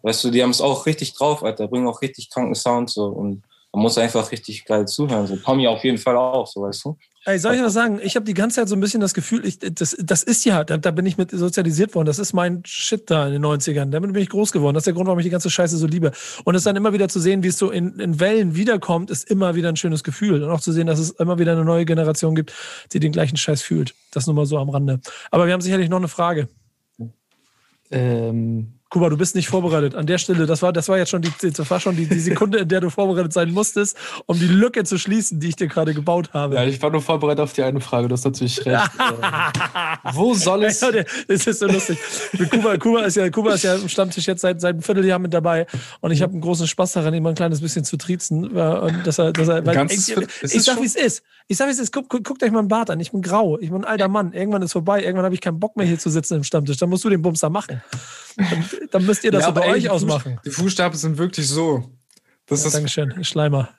Weißt du, die haben es auch richtig drauf, Alter, bringen auch richtig kranken Sound so und man muss einfach richtig geil zuhören. So Tommy auf jeden Fall auch, so weißt du. Ey, soll ich was sagen? Ich habe die ganze Zeit so ein bisschen das Gefühl, ich, das, das ist ja, da, da, bin ich mit sozialisiert worden. Das ist mein Shit da in den 90ern. Damit bin ich groß geworden. Das ist der Grund, warum ich die ganze Scheiße so liebe. Und es dann immer wieder zu sehen, wie es so in, in Wellen wiederkommt, ist immer wieder ein schönes Gefühl. Und auch zu sehen, dass es immer wieder eine neue Generation gibt, die den gleichen Scheiß fühlt. Das nur mal so am Rande. Aber wir haben sicherlich noch eine Frage. Ähm, Kuba, du bist nicht vorbereitet. An der Stelle, das war, das war jetzt schon die, das war schon die, die Sekunde, in der du vorbereitet sein musstest, um die Lücke zu schließen, die ich dir gerade gebaut habe. Ja, ich war nur vorbereitet auf die eine Frage, du hast natürlich recht. Wo soll es. Ja, das ist so lustig. Kuba, Kuba, ist ja, Kuba ist ja im Stammtisch jetzt seit, seit einem Vierteljahr mit dabei und ich habe einen großen Spaß daran, ihm ein kleines bisschen zu triezen. Äh, und dass er, dass er, weil, ich, ich sag, wie es ist. Ich sag, wie es ist. Guckt, guckt euch mal einen Bart an. Ich bin grau. Ich bin ein alter Mann. Irgendwann ist vorbei. Irgendwann habe ich keinen Bock mehr hier zu sitzen im Stammtisch. Dann musst du den Bumster machen. Dann, dann müsst ihr das ja, aber euch ausmachen. Die Fußstapel sind wirklich so. Das ja, ist Dankeschön, Schleimer.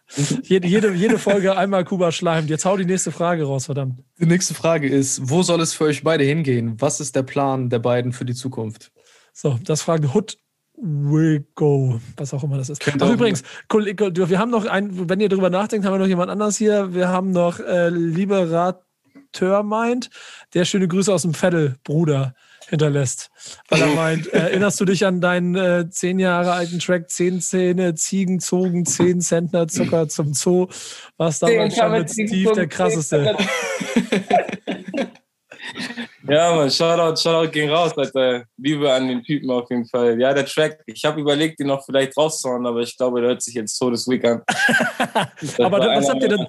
Jede, jede, jede Folge einmal Kuba schleimt. Jetzt hau die nächste Frage raus, verdammt. Die nächste Frage ist: Wo soll es für euch beide hingehen? Was ist der Plan der beiden für die Zukunft? So, das fragt Hood will go, was auch immer das ist. Ach, übrigens, wir haben noch ein, wenn ihr drüber nachdenkt, haben wir noch jemand anders hier. Wir haben noch äh, Liberateur meint, der schöne Grüße aus dem Vettel, Bruder hinterlässt. Weil er meint, erinnerst du dich an deinen äh, zehn Jahre alten Track Zehn Zähne, Ziegen zogen, zehn Zentner Zucker zum Zoo? Was damals schon mit Steve der krasseste. Ja, man, Shoutout, Shoutout ging raus, Alter. Liebe an den Typen auf jeden Fall. Ja, der Track, ich habe überlegt, den noch vielleicht rauszuhauen, aber ich glaube, der hört sich jetzt Todesweek an. aber was habt ihr denn,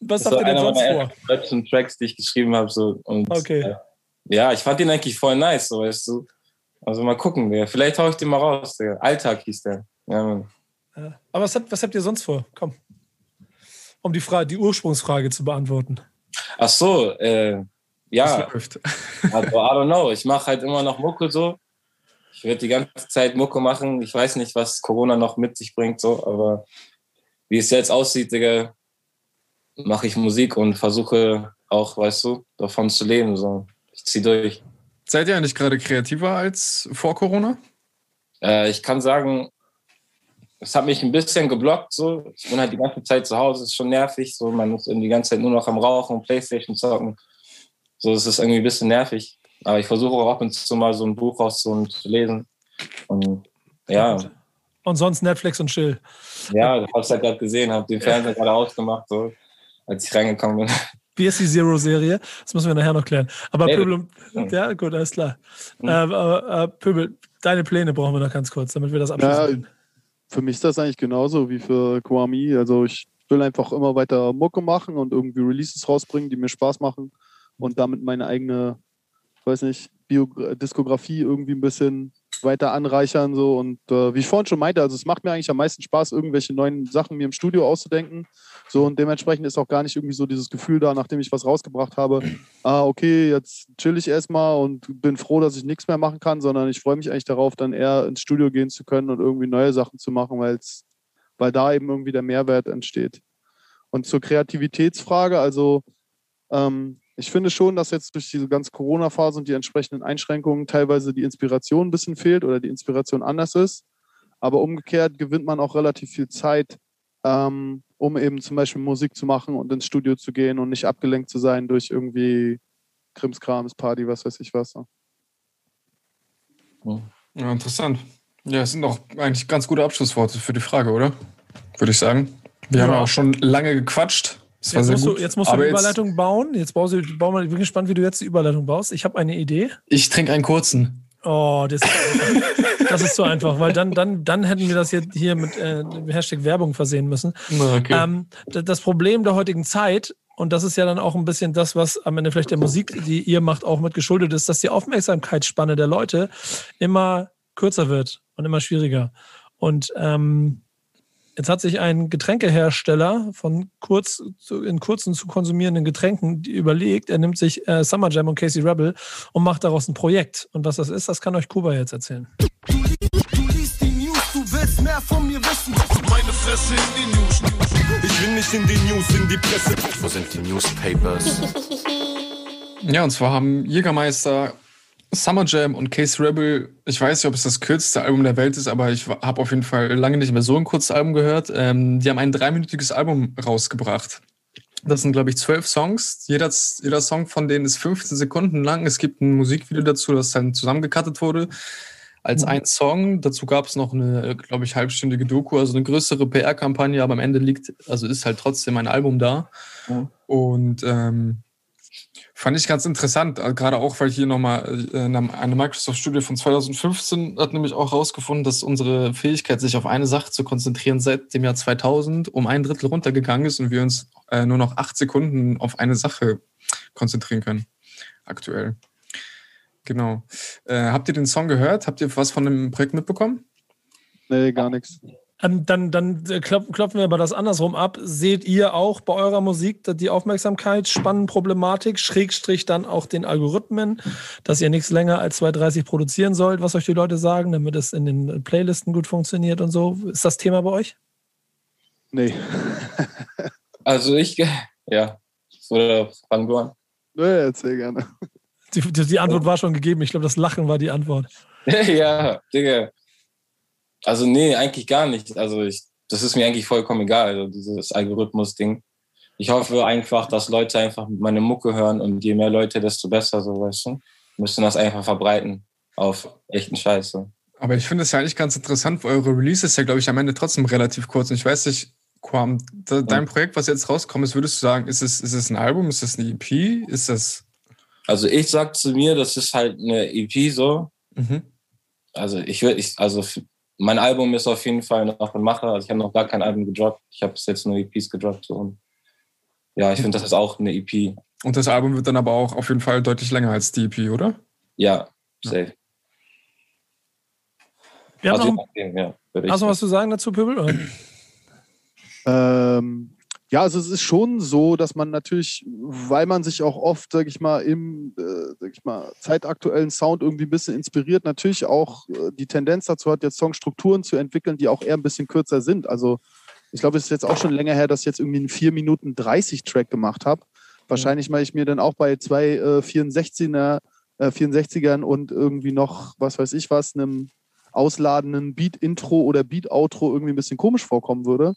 was habt ihr denn sonst vor? Tracks, die ich geschrieben habe. So. Und, okay. Äh, ja, ich fand den eigentlich voll nice, so weißt du. Also mal gucken, Digga. Vielleicht hau ich den mal raus, Digga. Alltag hieß der. Ja, Mann. Aber was habt, was habt ihr sonst vor? Komm. Um die, Frage, die Ursprungsfrage zu beantworten. Ach so, äh, ja. Also, I don't know. Ich mache halt immer noch Mucke so. Ich werde die ganze Zeit Mucke machen. Ich weiß nicht, was Corona noch mit sich bringt, so, aber wie es jetzt aussieht, Digga, mache ich Musik und versuche auch, weißt du, davon zu leben. So. Ich ziehe durch. Seid ihr eigentlich gerade kreativer als vor Corona? Äh, ich kann sagen, es hat mich ein bisschen geblockt. So. Ich bin halt die ganze Zeit zu Hause, es ist schon nervig. So. Man muss die ganze Zeit nur noch am Rauchen und Playstation zocken. So, es ist irgendwie ein bisschen nervig. Aber ich versuche auch ab und zu mal so ein Buch raus zu lesen. Und ja. Und sonst Netflix und Chill. Ja, ich hab's ja gerade gesehen, habe den Fernseher gerade ausgemacht, so, als ich reingekommen bin. Wie ist die Zero-Serie? Das müssen wir nachher noch klären. Aber nee, Pöbel, ja, gut, alles klar. Mhm. Äh, äh, Pöbel, deine Pläne brauchen wir noch ganz kurz, damit wir das abschließen. Ja, für mich ist das eigentlich genauso wie für Kwami. Also ich will einfach immer weiter Mucke machen und irgendwie Releases rausbringen, die mir Spaß machen und damit meine eigene, weiß nicht, Bio Diskografie irgendwie ein bisschen weiter anreichern. So. Und äh, wie ich vorhin schon meinte, also es macht mir eigentlich am meisten Spaß, irgendwelche neuen Sachen mir im Studio auszudenken. So, und dementsprechend ist auch gar nicht irgendwie so dieses Gefühl da, nachdem ich was rausgebracht habe, ah, okay, jetzt chill ich erstmal und bin froh, dass ich nichts mehr machen kann, sondern ich freue mich eigentlich darauf, dann eher ins Studio gehen zu können und irgendwie neue Sachen zu machen, weil's, weil da eben irgendwie der Mehrwert entsteht. Und zur Kreativitätsfrage, also ähm, ich finde schon, dass jetzt durch diese ganze Corona-Phase und die entsprechenden Einschränkungen teilweise die Inspiration ein bisschen fehlt oder die Inspiration anders ist. Aber umgekehrt gewinnt man auch relativ viel Zeit, ähm, um eben zum Beispiel Musik zu machen und ins Studio zu gehen und nicht abgelenkt zu sein durch irgendwie Krimskrams, Party, was weiß ich was. Ja, interessant. Ja, es sind doch eigentlich ganz gute Abschlussworte für die Frage, oder? Würde ich sagen. Wir ja. haben auch schon lange gequatscht. Das jetzt, musst du, jetzt musst du die Überleitung bauen. Jetzt baust du, bau mal, ich bin gespannt, wie du jetzt die Überleitung baust. Ich habe eine Idee. Ich trinke einen kurzen. Oh, das, das ist so einfach, weil dann, dann, dann hätten wir das jetzt hier mit äh, Hashtag Werbung versehen müssen. Okay. Ähm, das Problem der heutigen Zeit, und das ist ja dann auch ein bisschen das, was am Ende vielleicht der Musik, die ihr macht, auch mit geschuldet ist, dass die Aufmerksamkeitsspanne der Leute immer kürzer wird und immer schwieriger. Und ähm, Jetzt hat sich ein Getränkehersteller von kurz in kurzen zu konsumierenden Getränken überlegt, er nimmt sich äh, Summer Jam und Casey Rebel und macht daraus ein Projekt. Und was das ist, das kann euch Kuba jetzt erzählen. Du, du liest die News, du willst mehr von mir wissen. Meine Fresse in die News. Ich will nicht in die News, in die Presse. Wo sind die Newspapers? Ja, und zwar haben Jägermeister Summer Jam und Case Rebel, ich weiß nicht, ob es das kürzeste Album der Welt ist, aber ich habe auf jeden Fall lange nicht mehr so ein kurzes Album gehört. Ähm, die haben ein dreiminütiges Album rausgebracht. Das sind, glaube ich, zwölf Songs. Jeder, jeder Song von denen ist 15 Sekunden lang. Es gibt ein Musikvideo dazu, das dann zusammengekattet wurde als mhm. ein Song. Dazu gab es noch eine, glaube ich, halbstündige Doku, also eine größere PR-Kampagne, aber am Ende liegt, also ist halt trotzdem ein Album da. Mhm. Und ähm, Fand ich ganz interessant, äh, gerade auch, weil hier nochmal äh, eine Microsoft-Studie von 2015 hat nämlich auch herausgefunden, dass unsere Fähigkeit, sich auf eine Sache zu konzentrieren, seit dem Jahr 2000 um ein Drittel runtergegangen ist und wir uns äh, nur noch acht Sekunden auf eine Sache konzentrieren können, aktuell. Genau. Habt ihr den Song gehört? Habt ihr was von dem Projekt mitbekommen? Nee, gar nichts. Ähm, dann, dann äh, klopfen wir aber das andersrum ab. Seht ihr auch bei eurer Musik die Aufmerksamkeit, Spannenproblematik, Schrägstrich dann auch den Algorithmen, dass ihr nichts länger als 2,30 produzieren sollt, was euch die Leute sagen, damit es in den Playlisten gut funktioniert und so? Ist das Thema bei euch? Nee. also ich, ja. Oder fangen wir an. Nee, erzähl gerne. Die, die, die Antwort war schon gegeben. Ich glaube, das Lachen war die Antwort. ja, Digga. Also nee, eigentlich gar nicht. Also ich, das ist mir eigentlich vollkommen egal, also dieses Algorithmus-Ding. Ich hoffe einfach, dass Leute einfach meine Mucke hören und je mehr Leute, desto besser, so weißt du. Müssen das einfach verbreiten auf echten Scheiße. Aber ich finde es ja eigentlich ganz interessant, weil eure Release ist ja, glaube ich, am Ende trotzdem relativ kurz. Und ich weiß nicht, Quam, dein Projekt, was jetzt rauskommt, ist, würdest du sagen, ist es, ist es ein Album, ist es eine EP, ist das Also ich sag zu mir, das ist halt eine EP so. Mhm. Also ich würde, ich, also mein Album ist auf jeden Fall noch ein Macher. Also ich habe noch gar kein Album gedroppt. Ich habe bis jetzt nur EPs gedroppt. So. Und ja, ich finde, das ist auch eine EP. Und das Album wird dann aber auch auf jeden Fall deutlich länger als die EP, oder? Ja, safe. Wir haben also, noch, je nachdem, ja, würde ich hast du noch was zu sagen dazu, Pöbel? Ähm, ja, also es ist schon so, dass man natürlich, weil man sich auch oft, sag ich mal, im äh, sag ich mal, zeitaktuellen Sound irgendwie ein bisschen inspiriert, natürlich auch äh, die Tendenz dazu hat, jetzt Songstrukturen zu entwickeln, die auch eher ein bisschen kürzer sind. Also ich glaube, es ist jetzt auch schon länger her, dass ich jetzt irgendwie einen 4 Minuten 30 Track gemacht habe. Wahrscheinlich, weil ich mir dann auch bei zwei äh, 64er, äh, 64ern und irgendwie noch, was weiß ich was, einem ausladenden Beat-Intro oder Beat-Outro irgendwie ein bisschen komisch vorkommen würde.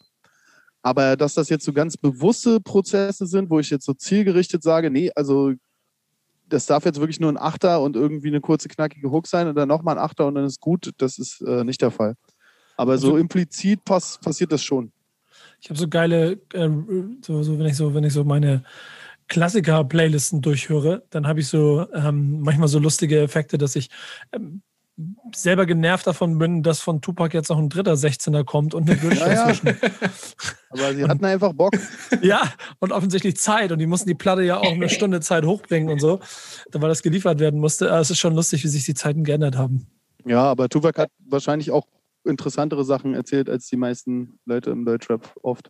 Aber dass das jetzt so ganz bewusste Prozesse sind, wo ich jetzt so zielgerichtet sage, nee, also das darf jetzt wirklich nur ein Achter und irgendwie eine kurze, knackige Hook sein und dann nochmal ein Achter und dann ist gut, das ist äh, nicht der Fall. Aber so implizit pass passiert das schon. Ich habe so geile, äh, so, so, wenn ich so, wenn ich so meine Klassiker-Playlisten durchhöre, dann habe ich so ähm, manchmal so lustige Effekte, dass ich ähm, selber genervt davon bin, dass von Tupac jetzt noch ein dritter 16er kommt und eine Bridge Ja, ja. dazwischen. Aber sie hatten einfach Bock. Ja, und offensichtlich Zeit. Und die mussten die Platte ja auch eine Stunde Zeit hochbringen und so, weil das geliefert werden musste. Aber es ist schon lustig, wie sich die Zeiten geändert haben. Ja, aber Tupac hat wahrscheinlich auch interessantere Sachen erzählt als die meisten Leute im Deutschrap oft.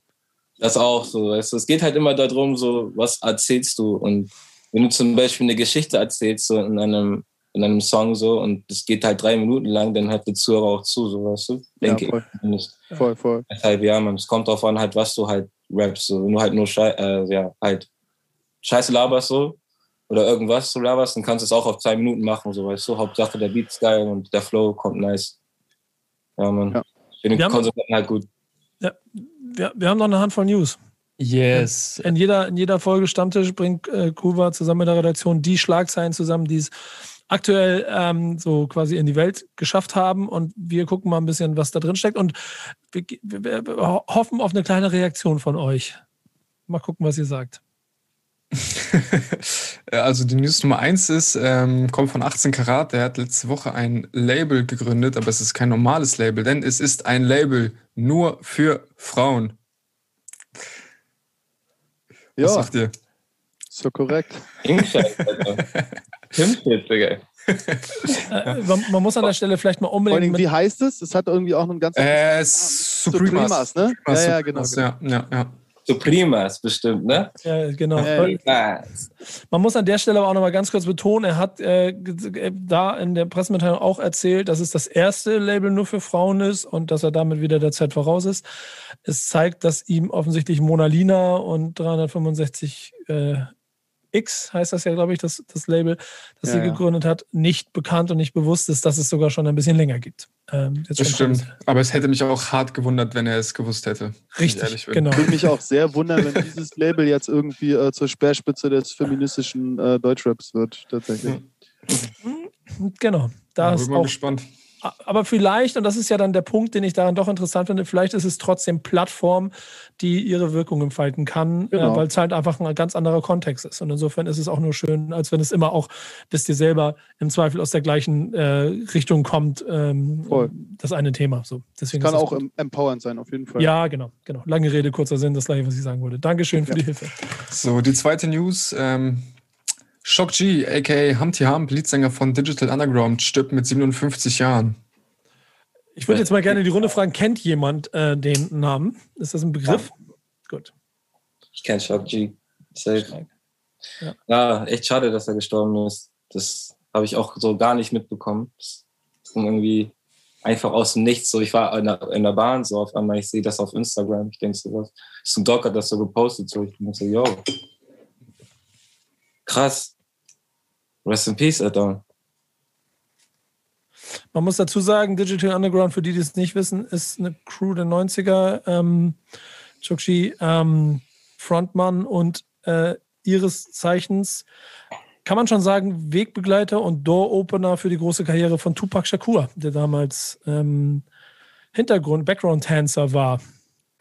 Das auch so, weißt du. Es geht halt immer darum, so, was erzählst du? Und wenn du zum Beispiel eine Geschichte erzählst, so in einem, in einem Song so, und es geht halt drei Minuten lang, dann hört der Zuhörer auch zu, so, weißt du? Denke ja, voll, ich voll, voll. Deshalb, ja, man, es kommt darauf an, halt, was du halt rappst. So. Wenn du halt nur Schei äh, ja, halt Scheiße laberst so oder irgendwas so laberst, dann kannst du es auch auf zwei Minuten machen, so weißt du. Hauptsache der Beat ist geil und der Flow kommt nice. Ja, man. Ja. Wir haben- Konsumenten halt gut. Wir, wir haben noch eine Handvoll News. Yes. In jeder, in jeder Folge Stammtisch bringt äh, Kuva zusammen mit der Redaktion die Schlagzeilen zusammen, die es aktuell ähm, so quasi in die Welt geschafft haben. Und wir gucken mal ein bisschen, was da drin steckt. Und wir, wir, wir ho- hoffen auf eine kleine Reaktion von euch. Mal gucken, was ihr sagt. Also die News Nummer eins ist, ähm, kommt von 18 Karat. Der hat letzte Woche ein Label gegründet, aber es ist kein normales Label, denn es ist ein Label nur für Frauen. Was Ja, sagt ihr? ist ja korrekt. Alter. Pimp-Shit, Digga. Äh, man, man muss an der Stelle vielleicht mal Vor allem, unbedingt mit, wie heißt es? Es hat irgendwie auch einen ganz Äh, Supremas. Supremas, ne? Ja, ja, genau. Supremas, ja, ja, ja. Supremas bestimmt, ne? ja, genau. Supremas. Man muss an der Stelle aber auch noch mal ganz kurz betonen, er hat äh, äh, da in der Pressemitteilung auch erzählt, dass es das erste Label nur für Frauen ist und dass er damit wieder der Zeit voraus ist. Es zeigt, dass ihm offensichtlich Mona Lina und 365 äh, X heißt das ja, glaube ich, das, das Label, das Ja, sie ja. gegründet hat, nicht bekannt und nicht bewusst ist, dass es sogar schon ein bisschen länger gibt. Ähm, jetzt Das stimmt. Aber es hätte mich auch hart gewundert, wenn er es gewusst hätte. ich Richtig, bin. genau. Würde mich auch sehr wundern, wenn dieses Label jetzt irgendwie äh, zur Speerspitze des feministischen äh, Deutschraps wird, tatsächlich. Genau. Da Da ist bin mal auch gespannt. Aber vielleicht, und das ist ja dann der Punkt, den ich daran doch interessant finde, vielleicht ist es trotzdem Plattform, die ihre Wirkung entfalten kann, Genau. äh, weil es halt einfach ein ganz anderer Kontext ist. Und insofern ist es auch nur schön, als wenn es immer auch, wisst ihr selber, im Zweifel aus der gleichen äh, Richtung kommt, ähm, Voll. das eine Thema. So, deswegen Kann das auch gut. em- empowernd sein, auf jeden Fall. Ja, genau, genau. Lange Rede, kurzer Sinn, das gleiche, was ich sagen wollte. Dankeschön für Ja. die Hilfe. So, die zweite News. Ähm, Shock G, a.k.a. Humpty Hump, Leadsänger von Digital Underground, stirbt mit 57 Jahren. Ich würde jetzt mal gerne die Runde fragen, kennt jemand äh, den Namen? Ist das ein Begriff? Gut. Ich kenn Shock G. Safe. Ja. Ja. echt schade, dass er gestorben ist. Das habe ich auch so gar nicht mitbekommen. Das kam irgendwie einfach aus dem Nichts. So, ich war in der, in der Bahn, so auf einmal, ich sehe das auf Instagram. Ich denke so, was? Snoop Dogg hat das so gepostet. So, ich denke so, yo. Krass. Rest in Peace, Alter. Man muss dazu sagen, Digital Underground, für die, die es nicht wissen, ist eine Crew der 90er. Ähm, Chukchi, ähm, Frontmann und äh, ihres Zeichens, kann man schon sagen, Wegbegleiter und Door-Opener für die große Karriere von Tupac Shakur, der damals ähm, Hintergrund, Background-Tänzer war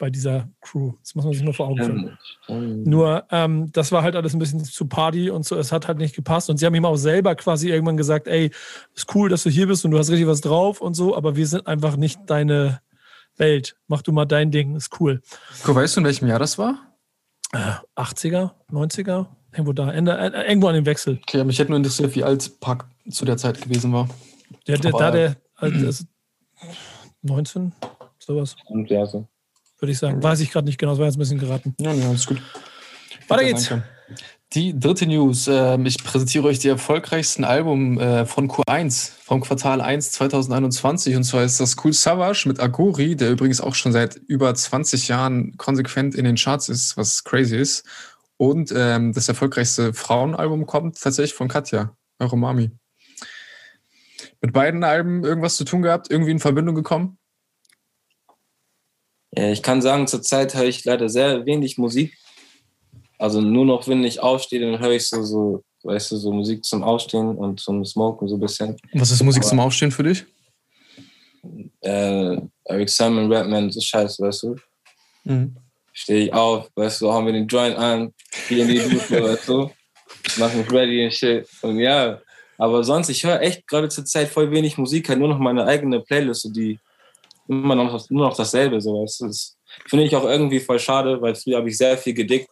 bei dieser Crew. Das muss man sich nur vor Augen führen. Nur, ähm, das war halt alles ein bisschen zu Party und so, es hat halt nicht gepasst. Und sie haben ihm auch selber quasi irgendwann gesagt, ey, ist cool, dass du hier bist und du hast richtig was drauf und so, aber wir sind einfach nicht deine Welt. Mach du mal dein Ding, ist cool. Guck, weißt du, in welchem Jahr das war? Äh, 80er, 90er, irgendwo da, Ende, äh, irgendwo an dem Wechsel. Okay, mich hätte nur interessiert, wie alt Park zu der Zeit gewesen war. Der, der, da Aber- der, also das ist 19, sowas, Und ja, so. Würde ich sagen. Weiß ich gerade nicht genau, das war jetzt ein bisschen geraten. Ja, ja, alles gut. Weiter geht's. danke. Die dritte News. Ähm, ich präsentiere euch die erfolgreichsten Album äh, von Q1, vom Quartal 1 2021. Und zwar ist das Cool Savage mit Agori, der übrigens auch schon seit über 20 Jahren konsequent in den Charts ist, was crazy ist. Und ähm, das erfolgreichste Frauenalbum kommt tatsächlich von Katja, eure Mami. Mit beiden Alben irgendwas zu tun gehabt, irgendwie in Verbindung gekommen? Ja, ich kann sagen, zurzeit höre ich leider sehr wenig Musik. Also nur noch, wenn ich aufstehe, dann höre ich so, so, weißt du, so Musik zum Aufstehen und zum Smoken so ein bisschen. Was ist Musik zum Aufstehen für dich? Äh, Eric Simon, Rapman, so scheiße, weißt du. Stehe ich auf, weißt du, haben wir den Joint an, gehe in die Dusche, weißt du. Mach mich ready und shit. Und ja, aber sonst, ich höre echt gerade zur Zeit voll wenig Musik, halt nur noch meine eigene Playlist, so die immer noch, nur noch dasselbe, so. Das finde ich auch irgendwie voll schade, weil früher habe ich sehr viel gedickt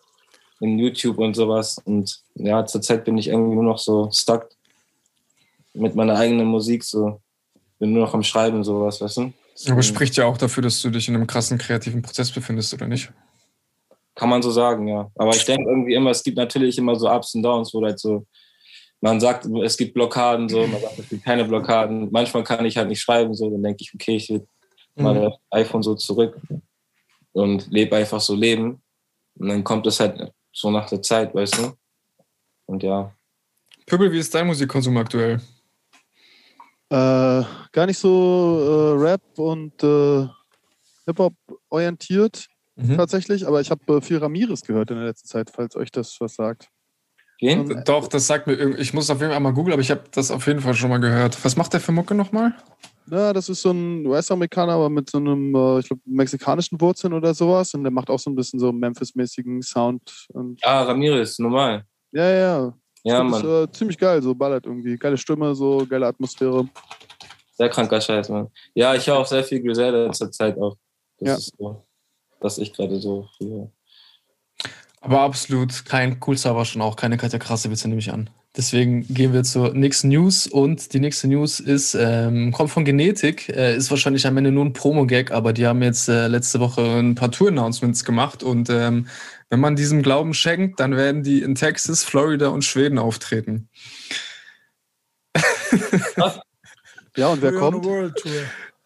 in YouTube und sowas. Und ja, zurzeit bin ich irgendwie nur noch so stuck mit meiner eigenen Musik, so. Bin nur noch am Schreiben, sowas, weißt du. Aber spricht ja auch dafür, dass du dich in einem krassen kreativen Prozess befindest, oder nicht? Kann man so sagen, ja. Aber ich denke irgendwie immer, es gibt natürlich immer so Ups und Downs, wo halt so, man sagt, es gibt Blockaden, so, man sagt, es gibt keine Blockaden. Manchmal kann ich halt nicht schreiben, so, dann denke ich, okay, ich will mal das iPhone so zurück und lebe einfach so Leben. Und dann kommt es halt so nach der Zeit, weißt du? Und ja. Pöbel, wie ist dein Musikkonsum aktuell? Äh, gar nicht so äh, Rap und äh, Hip-Hop orientiert Mhm. tatsächlich, aber ich habe äh, viel Ramirez gehört in der letzten Zeit, falls euch das was sagt. Wen? Und- Doch, das sagt mir irgendwie, ich muss auf jeden Fall mal googeln, aber ich habe das auf jeden Fall schon mal gehört. Was macht der für Mucke nochmal? Ja, das ist so ein US-Amerikaner, aber mit so einem, äh, ich glaube, mexikanischen Wurzeln oder sowas. Und der macht auch so ein bisschen so Memphis-mäßigen Sound. Und Ah, Ramirez, normal. ja, ja. Ja, Mann. Das, äh, ziemlich geil, so ballert irgendwie. Geile Stimme, so geile Atmosphäre. Sehr kranker Scheiß, Mann. Ja, ich höre auch sehr viel Griselda zur Zeit auch. Das Ja. ist so, was ich gerade so fühle. Aber absolut kein Cool Server schon auch, keine Katja Krassewitze nehme ich an. Deswegen gehen wir zur nächsten News und die nächste News ist, ähm, kommt von Genetik, äh, ist wahrscheinlich am Ende nur ein Promo-Gag, aber die haben jetzt äh, letzte Woche ein paar Tour-Announcements gemacht und ähm, wenn man diesem Glauben schenkt, dann werden die in Texas, Florida und Schweden auftreten. Ja, und wer kommt? the World Tour.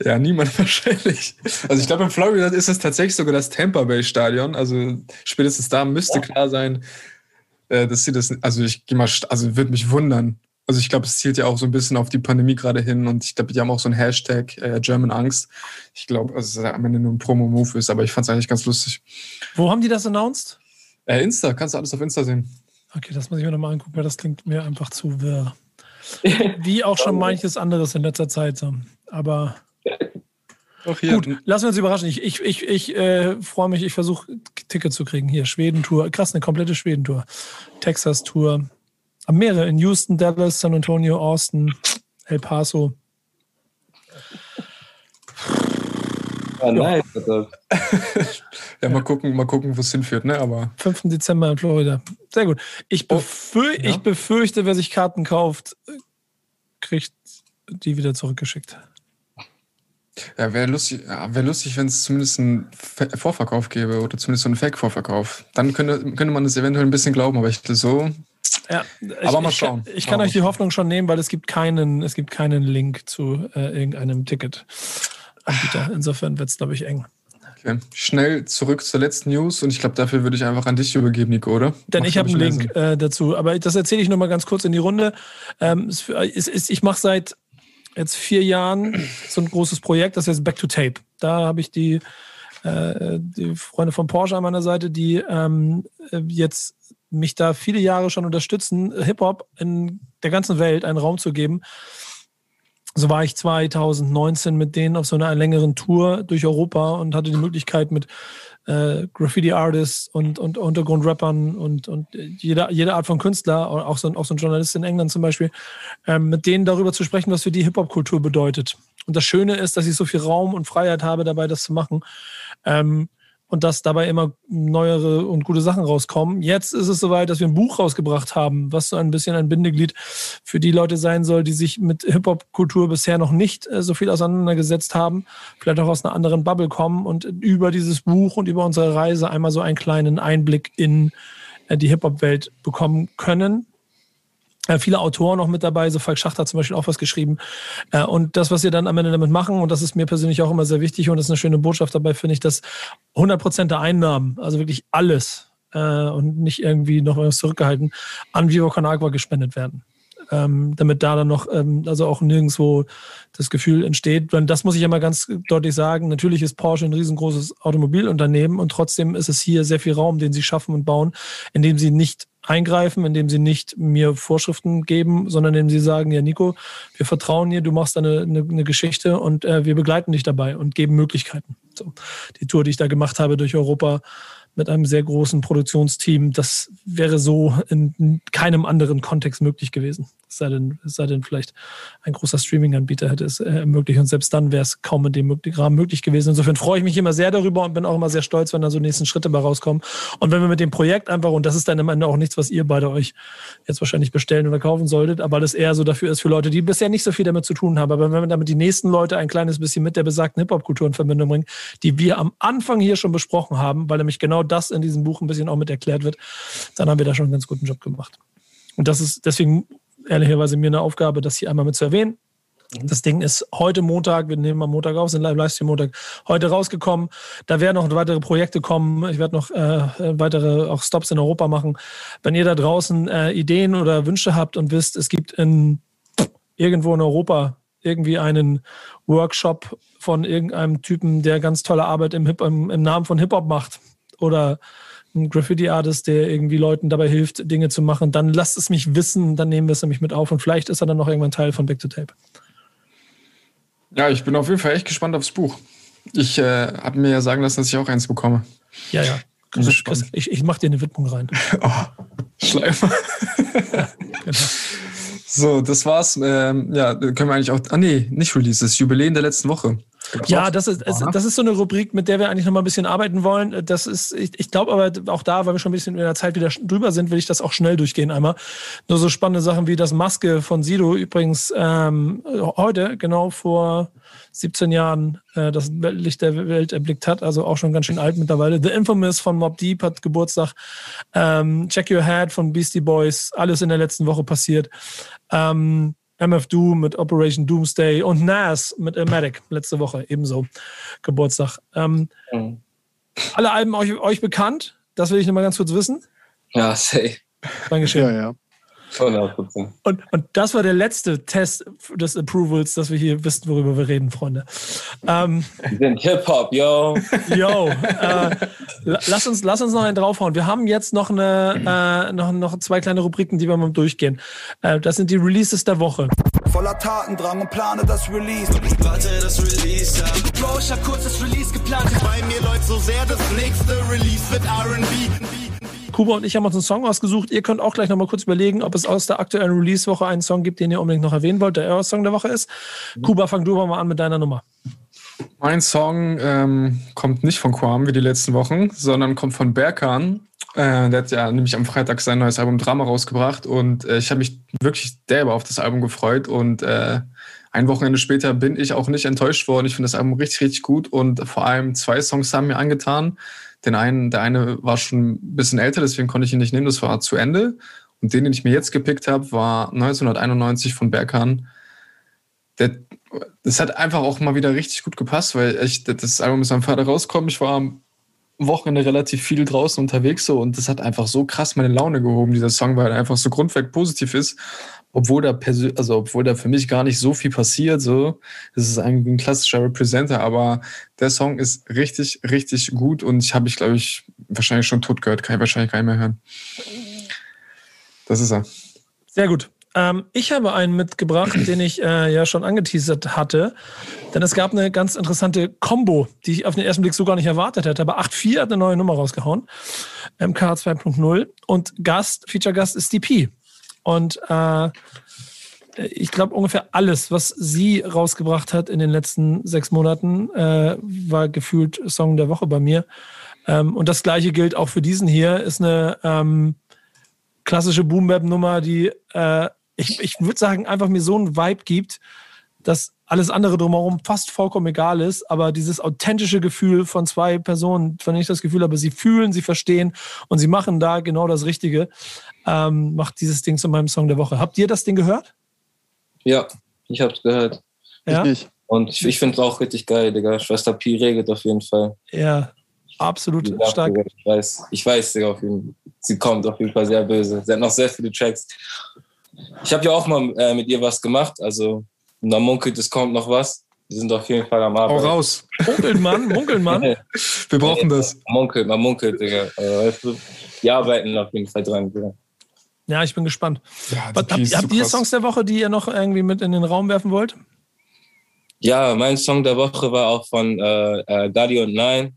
Ja, niemand wahrscheinlich. Also ich glaube, in Florida ist es tatsächlich sogar das Tampa Bay Stadion. Also spätestens da müsste klar sein, äh, dass sie das. Also ich gehe mal, also würde mich wundern. Also ich glaube, es zielt ja auch so ein bisschen auf die Pandemie gerade hin und ich glaube, die haben auch so einen Hashtag äh, German Angst. Ich glaube, also dass es am Ende nur ein Promo-Move ist, aber ich fand es eigentlich ganz lustig. Wo haben die das announced? Äh, Insta, kannst du alles auf Insta sehen. Okay, das muss ich mir nochmal angucken, weil das klingt mir einfach zu wirr. Wie auch schon manches anderes in letzter Zeit. Aber Auch hier. gut, lassen wir uns überraschen. Ich, ich, ich, ich äh, freue mich, ich versuche Ticket zu kriegen. Hier, Schweden-Tour. Krass, eine komplette Schweden-Tour. Texas-Tour. Aber Mehrere in Houston, Dallas, San Antonio, Austin, El Paso. Ja, nice. Ja, mal gucken, mal gucken, wo es hinführt, ne? Aber 5. Dezember in Florida. Sehr gut. Ich, Oh, befür ja. ich befürchte, wer sich Karten kauft, kriegt die wieder zurückgeschickt. Ja, wäre lustig, wär lustig, wenn es zumindest einen Vorverkauf gäbe oder zumindest so einen Fake-Vorverkauf. Dann könnte, könnte man es eventuell ein bisschen glauben, aber ich so. Ja, Aber mal ich, schauen. Ich kann, ich kann euch die. Hoffnung schon nehmen, weil es gibt keinen, es gibt keinen Link zu äh, irgendeinem Ticket-Anbieter. Insofern wird es, glaube ich, eng. Okay. Schnell zurück zur letzten News und ich glaube, dafür würde ich einfach an dich übergeben, Nico, oder? Denn Macht, ich habe einen Link äh, dazu. Aber das erzähle ich nur mal ganz kurz in die Runde. Ähm, es, es, ich mache seit jetzt vier Jahren so ein großes Projekt, das heißt Back to Tape. Da habe ich die, äh, die Freunde von Porsche an meiner Seite, die ähm, äh, jetzt mich da viele Jahre schon unterstützen, Hip-Hop in der ganzen Welt einen Raum zu geben. So war ich 2019 mit denen auf so einer längeren Tour durch Europa und hatte die Möglichkeit mit äh, Graffiti-Artists und, und Untergrundrappern und, und jede, jede Art von Künstler, auch so, auch so ein Journalist in England zum Beispiel, ähm, mit denen darüber zu sprechen, was für die Hip-Hop-Kultur bedeutet. Und das Schöne ist, dass ich so viel Raum und Freiheit habe, dabei das zu machen. Ähm, und dass dabei immer neuere und gute Sachen rauskommen. Jetzt ist es soweit, dass wir ein Buch rausgebracht haben, was so ein bisschen ein Bindeglied für die Leute sein soll, die sich mit Hip-Hop-Kultur bisher noch nicht äh, so viel auseinandergesetzt haben, vielleicht auch aus einer anderen Bubble kommen und über dieses Buch und über unsere Reise einmal so einen kleinen Einblick in äh, die Hip-Hop-Welt bekommen können. Äh, viele Autoren noch mit dabei, so Falk Schachter hat zum Beispiel auch was geschrieben. Äh, und das, was wir dann am Ende damit machen, und das ist mir persönlich auch immer sehr wichtig und das ist eine schöne Botschaft dabei, finde ich, dass 100 Prozent der Einnahmen, also wirklich alles äh, und nicht irgendwie noch was zurückgehalten, an Vivo Con Agua gespendet werden. Ähm, damit da dann noch, ähm, also auch nirgendwo das Gefühl entsteht. Und das muss ich ja mal ganz deutlich sagen. Natürlich ist Porsche ein riesengroßes Automobilunternehmen und trotzdem ist es hier sehr viel Raum, den sie schaffen und bauen, indem sie nicht eingreifen, indem sie nicht mir Vorschriften geben, sondern indem sie sagen, ja Nico, wir vertrauen dir, du machst eine, eine, eine Geschichte und äh, wir begleiten dich dabei und geben Möglichkeiten. So, die Tour, die ich da gemacht habe durch Europa, mit einem sehr großen Produktionsteam. Das wäre so in keinem anderen Kontext möglich gewesen. Sei denn, sei denn vielleicht ein großer Streaming-Anbieter hätte es äh, ermöglicht. Und selbst dann wäre es kaum in dem Rahmen möglich gewesen. Insofern freue ich mich immer sehr darüber und bin auch immer sehr stolz, wenn da so nächsten Schritte bei rauskommen. Und wenn wir mit dem Projekt einfach, und das ist dann am Ende auch nichts, was ihr beide euch jetzt wahrscheinlich bestellen oder kaufen solltet, aber das eher so dafür ist für Leute, die bisher nicht so viel damit zu tun haben. Aber wenn wir damit die nächsten Leute ein kleines bisschen mit der besagten Hip-Hop-Kultur in Verbindung bringen, die wir am Anfang hier schon besprochen haben, weil nämlich genau das in diesem Buch ein bisschen auch mit erklärt wird, dann haben wir da schon einen ganz guten Job gemacht. Und das ist deswegen ehrlicherweise mir eine Aufgabe, das hier einmal mit zu erwähnen. Mhm. Das Ding ist heute Montag, wir nehmen am Montag auf, sind Livestream Montag, heute rausgekommen. Da werden noch weitere Projekte kommen. Ich werde noch äh, weitere auch Stops in Europa machen. Wenn ihr da draußen äh, Ideen oder Wünsche habt und wisst, es gibt in irgendwo in Europa irgendwie einen Workshop von irgendeinem Typen, der ganz tolle Arbeit im, Hip, im, im Namen von Hip-Hop macht oder ein Graffiti-Artist, der irgendwie Leuten dabei hilft, Dinge zu machen, dann lasst es mich wissen, dann nehmen wir es nämlich mit auf und vielleicht ist er dann noch irgendwann Teil von Back to Tape. Ja, ich bin auf jeden Fall echt gespannt aufs Buch. Ich äh, habe mir ja sagen lassen, dass ich auch eins bekomme. Ja, ja. Chris, ich, ich mache dir eine Widmung rein. oh, Schleifer. ja, genau. So, das war's. Ähm, ja, können wir eigentlich auch. Ah, nee, nicht Release, das Jubiläum der letzten Woche. Ja, das ist, das ist so eine Rubrik, mit der wir eigentlich noch mal ein bisschen arbeiten wollen. Das ist, ich, ich glaube aber auch da, weil wir schon ein bisschen in der Zeit wieder drüber sind, will ich das auch schnell durchgehen einmal. Nur so spannende Sachen wie das Maske von Sido übrigens ähm, heute, genau vor 17 Jahren, äh, das Licht der Welt erblickt hat, also auch schon ganz schön alt mittlerweile. The Infamous von Mob Deep hat Geburtstag. Ähm, Check Your Head von Beastie Boys, alles in der letzten Woche passiert. Ähm, MF Doom mit Operation Doomsday und Nas mit Ilmatic letzte Woche ebenso Geburtstag. Ähm, mhm. Alle Alben euch, euch bekannt? Das will ich noch mal ganz kurz wissen. Ja, say. Dankeschön. Ja, ja. 100%. Und, und das war der letzte Test des Approvals, dass wir hier wissen, worüber wir reden, Freunde. Ähm, wir sind Hip-Hop, yo. Yo. Äh, lass, uns, lass uns noch einen draufhauen. Wir haben jetzt noch, eine, äh, noch, noch zwei kleine Rubriken, die wir mal durchgehen. Äh, das sind die Releases der Woche. Voller Tatendrang und plane das Release. Warte, das Release ab. Bro, ich hab kurz das Release geplant. Bei mir läuft so sehr, das nächste Release wird R&B. Kuba und ich haben uns einen Song ausgesucht. Ihr könnt auch gleich noch mal kurz überlegen, ob es aus der aktuellen Release-Woche einen Song gibt, den ihr unbedingt noch erwähnen wollt, der euer Song der Woche ist. Kuba, fang du mal an mit deiner Nummer. Mein Song ähm, kommt nicht von Quam wie die letzten Wochen, sondern kommt von Berkan. Äh, der hat ja nämlich am Freitag sein neues Album Drama rausgebracht und äh, ich habe mich wirklich derbe auf das Album gefreut und äh, ein Wochenende später bin ich auch nicht enttäuscht worden. Ich finde das Album richtig, richtig gut und vor allem zwei Songs haben mir angetan. Den einen, der eine war schon ein bisschen älter, deswegen konnte ich ihn nicht nehmen, das war zu Ende. Und den, den ich mir jetzt gepickt habe, war 1991 von Berghahn. Der, das hat einfach auch mal wieder richtig gut gepasst, weil ich, das Album ist am Vater rausgekommen. Ich war am Wochenende relativ viel draußen unterwegs so und das hat einfach so krass meine Laune gehoben, dieser Song, weil er einfach so grundweg positiv ist obwohl da also obwohl da für mich gar nicht so viel passiert, so, es ist ein, ein klassischer Representer, aber der Song ist richtig, richtig gut und ich habe ich, glaube ich, wahrscheinlich schon tot gehört, kann ich wahrscheinlich gar nicht mehr hören. Das ist er. Sehr gut. Ähm, ich habe einen mitgebracht, den ich äh, ja schon angeteasert hatte. Denn es gab eine ganz interessante Combo, die ich auf den ersten Blick so gar nicht erwartet hätte. Aber 8.4 hat eine neue Nummer rausgehauen. MK 2.0. Und Gast, Feature-Gast ist DP. Und äh, ich glaube, ungefähr alles, was sie rausgebracht hat in den letzten sechs Monaten, äh, war gefühlt Song der Woche bei mir. Ähm, und das gleiche gilt auch für diesen hier. Ist eine ähm, klassische Boom-Bap-Nummer, die äh, ich, ich würde sagen, einfach mir so einen Vibe gibt, dass alles andere drumherum fast vollkommen egal ist, aber dieses authentische Gefühl von zwei Personen, von denen ich das Gefühl habe, sie fühlen, sie verstehen und sie machen da genau das Richtige, ähm, macht dieses Ding zu meinem Song der Woche. Habt ihr das Ding gehört? Ja, ich hab's gehört. Ja? Ich nicht. Und ich, ich finde es auch richtig geil, Digga. Schwester Pi regelt auf jeden Fall. Ja, absolut gesagt, stark. Digga, Ich weiß, ich weiß, Digga, auf jeden Sie kommt auf jeden Fall sehr böse. Sie hat noch sehr viele Tracks. Ich habe ja auch mal äh, mit ihr was gemacht, also da munkelt, es kommt noch was. Wir sind auf jeden Fall am Hau Arbeiten. raus. Munkelt man, munkelt man. Wir brauchen das. Man munkelt, man munkelt, Digga. Äh, weißt du, wir arbeiten auf jeden Fall dran, Digga. Ja, ich bin gespannt. Ja, Was, die habt, habt ihr. Songs der Woche, die ihr noch irgendwie mit in den Raum werfen wollt? Ja, mein Song der Woche war auch von äh, äh, Daddy und Nine.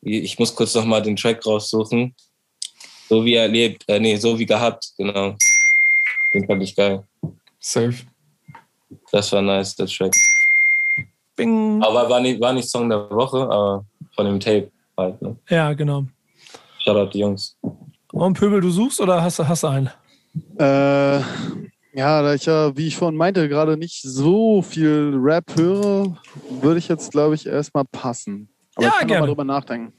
Ich muss kurz noch mal den Track raussuchen. So wie er lebt, äh, nee, so wie gehabt, genau. Den fand ich geil. Safe. Das war nice, der Track. Bing. Aber war nicht, war nicht Song der Woche, aber von dem Tape halt. Ne? Ja, genau. Shoutout die Jungs. Und Pöbel, du suchst oder hast, du- hast du einen? Äh, ja, da ich ja, wie ich vorhin meinte, gerade nicht so viel Rap höre, würde ich jetzt, glaube ich, erstmal passen. Aber Ja, ich kann gerne. mal drüber nachdenken.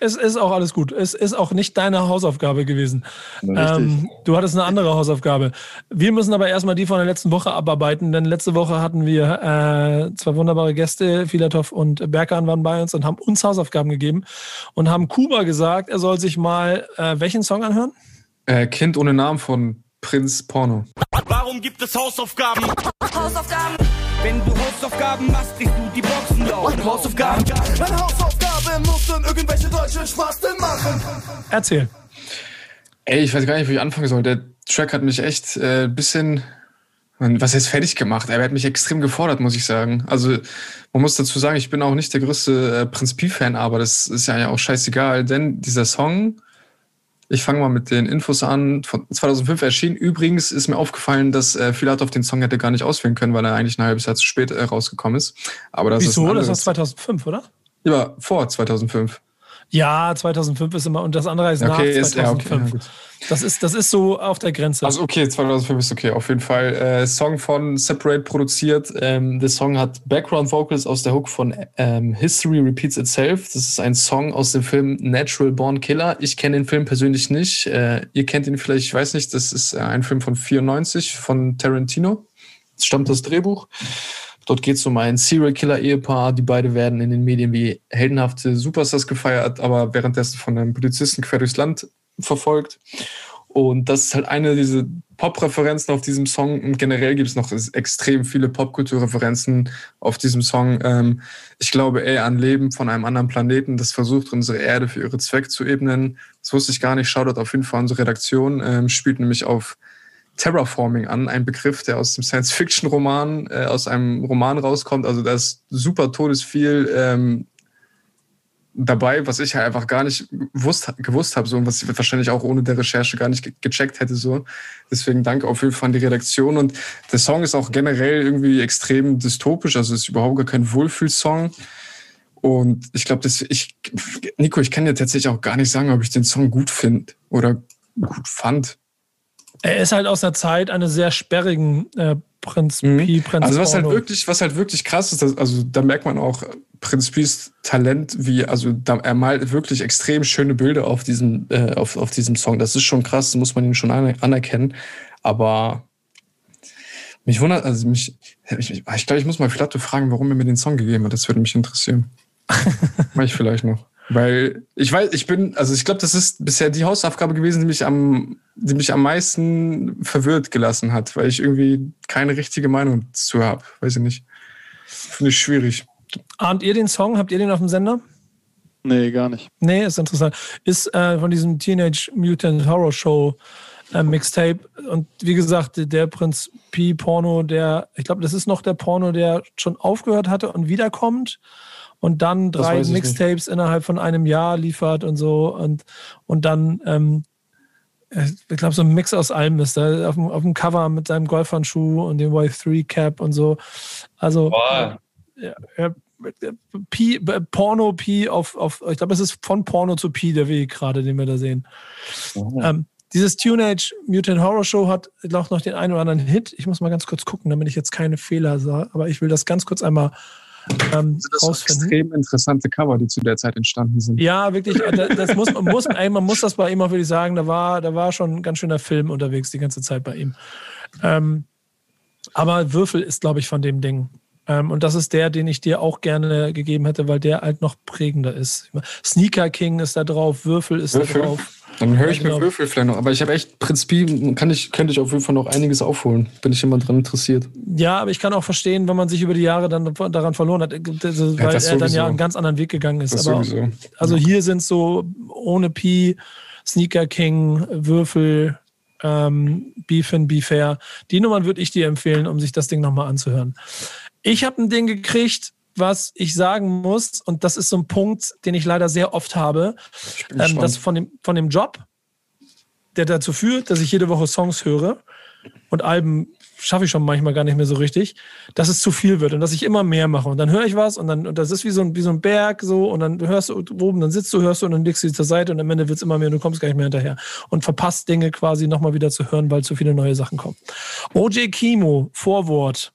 Es ist auch alles gut. Es ist auch nicht deine Hausaufgabe gewesen. Ähm, du hattest eine andere Hausaufgabe. Wir müssen aber erstmal die von der letzten Woche abarbeiten, denn letzte Woche hatten wir äh, zwei wunderbare Gäste, Filatov und Berkan waren bei uns und haben uns Hausaufgaben gegeben und haben Kuba gesagt, er soll sich mal äh, welchen Song anhören? Äh, kind ohne Namen von Prinz Porno. Warum gibt es Hausaufgaben? Hausaufgaben. Wenn du Hausaufgaben machst, kriegst du die Boxen laut. Hausaufgaben. Meine Hausaufgabe muss dann irgendwelche deutschen Spasten machen. Erzähl. Ey, ich weiß gar nicht, wo ich anfangen soll. Der Track hat mich echt äh, ein bisschen, man, was heißt fertig gemacht? Er hat mich extrem gefordert, muss ich sagen. Also man muss dazu sagen, ich bin auch nicht der größte äh, Prinz Pi-Fan, aber das ist ja auch scheißegal, denn dieser Song, ich fange mal mit den Infos an, von 2005 erschienen. Übrigens ist mir aufgefallen, dass äh, Filatov den Song hätte gar nicht auswählen können, weil er eigentlich ein halbes Jahr zu spät äh, rausgekommen ist. Aber das ist Wieso? ein Das war anderes- 2005, oder? Ja, vor 2005. Ja, 2005 ist immer und das andere ist nach Okay, ist, ja, okay, 2005. ja, gut. das, ist, das ist so auf der Grenze. Also okay, 2005 ist okay, auf jeden Fall. Äh, Song von Separate produziert. Ähm, der Song hat Background Vocals aus der Hook von ähm, History Repeats Itself. Das ist ein Song aus dem Film Natural Born Killer. Ich kenne den Film persönlich nicht. Äh, ihr kennt ihn vielleicht, ich weiß nicht. Das ist äh, ein Film von 94 von Tarantino. Es stammt das Drehbuch. Dort geht es um ein Serial Killer Ehepaar. Die beide werden in den Medien wie heldenhafte Superstars gefeiert, aber währenddessen von einem Polizisten quer durchs Land verfolgt. Und das ist halt eine dieser Pop-Referenzen auf diesem Song. Und generell gibt es noch extrem viele Popkultur-Referenzen auf diesem Song. Ähm, ich glaube eher an Leben von einem anderen Planeten, das versucht, unsere Erde für ihre Zwecke zu ebnen. Das wusste ich gar nicht. Shoutout auf jeden Fall unsere Redaktion. Ähm, spielt nämlich auf Terraforming an, ein Begriff, der aus dem Science-Fiction-Roman, äh, aus einem Roman rauskommt. Also da ist super todesviel ähm, dabei, was ich halt einfach gar nicht gewusst, gewusst habe so, und was ich wahrscheinlich auch ohne der Recherche gar nicht ge gecheckt hätte. So. Deswegen danke auf jeden Fall an die Redaktion. Und der Song ist auch generell irgendwie extrem dystopisch, also ist überhaupt gar kein Wohlfühlsong. Und ich glaube, dass ich, Nico, ich kann dir tatsächlich auch gar nicht sagen, ob ich den Song gut finde oder gut fand. Er ist halt aus der Zeit eines sehr sperrigen äh, Prinz Mhm. Pi, Prinz Also was halt wirklich, was halt wirklich krass ist, also da merkt man auch Prinz Pies Talent, wie, also da, er malt wirklich extrem schöne Bilder auf diesem, äh, auf, auf diesem Song. Das ist schon krass, das muss man ihm schon aner- anerkennen. Aber mich wundert, also mich, ich, ich glaube, ich muss mal Flatte fragen, warum er mir den Song gegeben hat. Das würde mich interessieren. Mach ich vielleicht noch. Weil ich weiß, ich bin, also ich glaube, das ist bisher die Hausaufgabe gewesen, die mich am, die mich am meisten verwirrt gelassen hat, weil ich irgendwie keine richtige Meinung dazu habe. Weiß ich nicht. Finde ich schwierig. Ahnt ihr den Song? Habt ihr den auf dem Sender? Nee, gar nicht. Nee, ist interessant. Ist äh, von diesem Teenage Mutant Horror Show äh, Mixtape. Und wie gesagt, der Prinz P Porno, der, ich glaube, das ist noch der Porno, der schon aufgehört hatte und wiederkommt und dann drei Mixtapes nicht. innerhalb von einem Jahr liefert und so und, und dann, ähm, ich glaube, so ein Mix aus allem ist da auf dem, auf dem Cover mit seinem Golfhandschuh und dem Wave 3 Cap und so. Also, äh, ja, P, Porno P auf, auf ich glaube, es ist von Porno zu P der Weg gerade, den wir da sehen. Oh. Ähm, dieses Tune Age Mutant Horror Show hat, glaube ich, noch den einen oder anderen Hit. Ich muss mal ganz kurz gucken, damit ich jetzt keine Fehler sage. Aber ich will das ganz kurz einmal ähm, also das rausfinden. extrem interessante Cover, die zu der Zeit entstanden sind. Ja, wirklich. Das, das muss, man, muss, ey, man muss das bei ihm auch wirklich sagen. Da war, da war schon ein ganz schöner Film unterwegs die ganze Zeit bei ihm. Ähm, aber Würfel ist, glaube ich, von dem Ding. Ähm, und das ist der, den ich dir auch gerne gegeben hätte, weil der halt noch prägender ist. Sneaker King ist da drauf, Würfel ist Würfel. da drauf. Dann höre ich ja, genau. mir Würfel vielleicht noch. Aber ich habe echt, prinzipiell kann ich, könnte ich auf jeden Fall noch einiges aufholen. Bin ich immer dran interessiert. Ja, aber ich kann auch verstehen, wenn man sich über die Jahre dann daran verloren hat, also, weil ja, er dann ja einen ganz anderen Weg gegangen ist. Aber. Also hier sind so ohne Pi, Sneaker King, Würfel, ähm, Beef and Be Fair. Die Nummern würde ich dir empfehlen, um sich das Ding nochmal anzuhören. Ich habe ein Ding gekriegt, was ich sagen muss, und das ist so ein Punkt, den ich leider sehr oft habe, ähm, dass von dem, von dem Job, der dazu führt, dass ich jede Woche Songs höre. Und Alben schaffe ich schon manchmal gar nicht mehr so richtig, dass es zu viel wird und dass ich immer mehr mache. Und dann höre ich was und dann, und das ist wie so ein, wie so ein Berg so. Und dann hörst du oben, dann sitzt du, hörst du und dann legst du zur Seite und am Ende wird es immer mehr und du kommst gar nicht mehr hinterher. Und verpasst Dinge quasi nochmal wieder zu hören, weil zu viele neue Sachen kommen. OJ Kimo, Vorwort,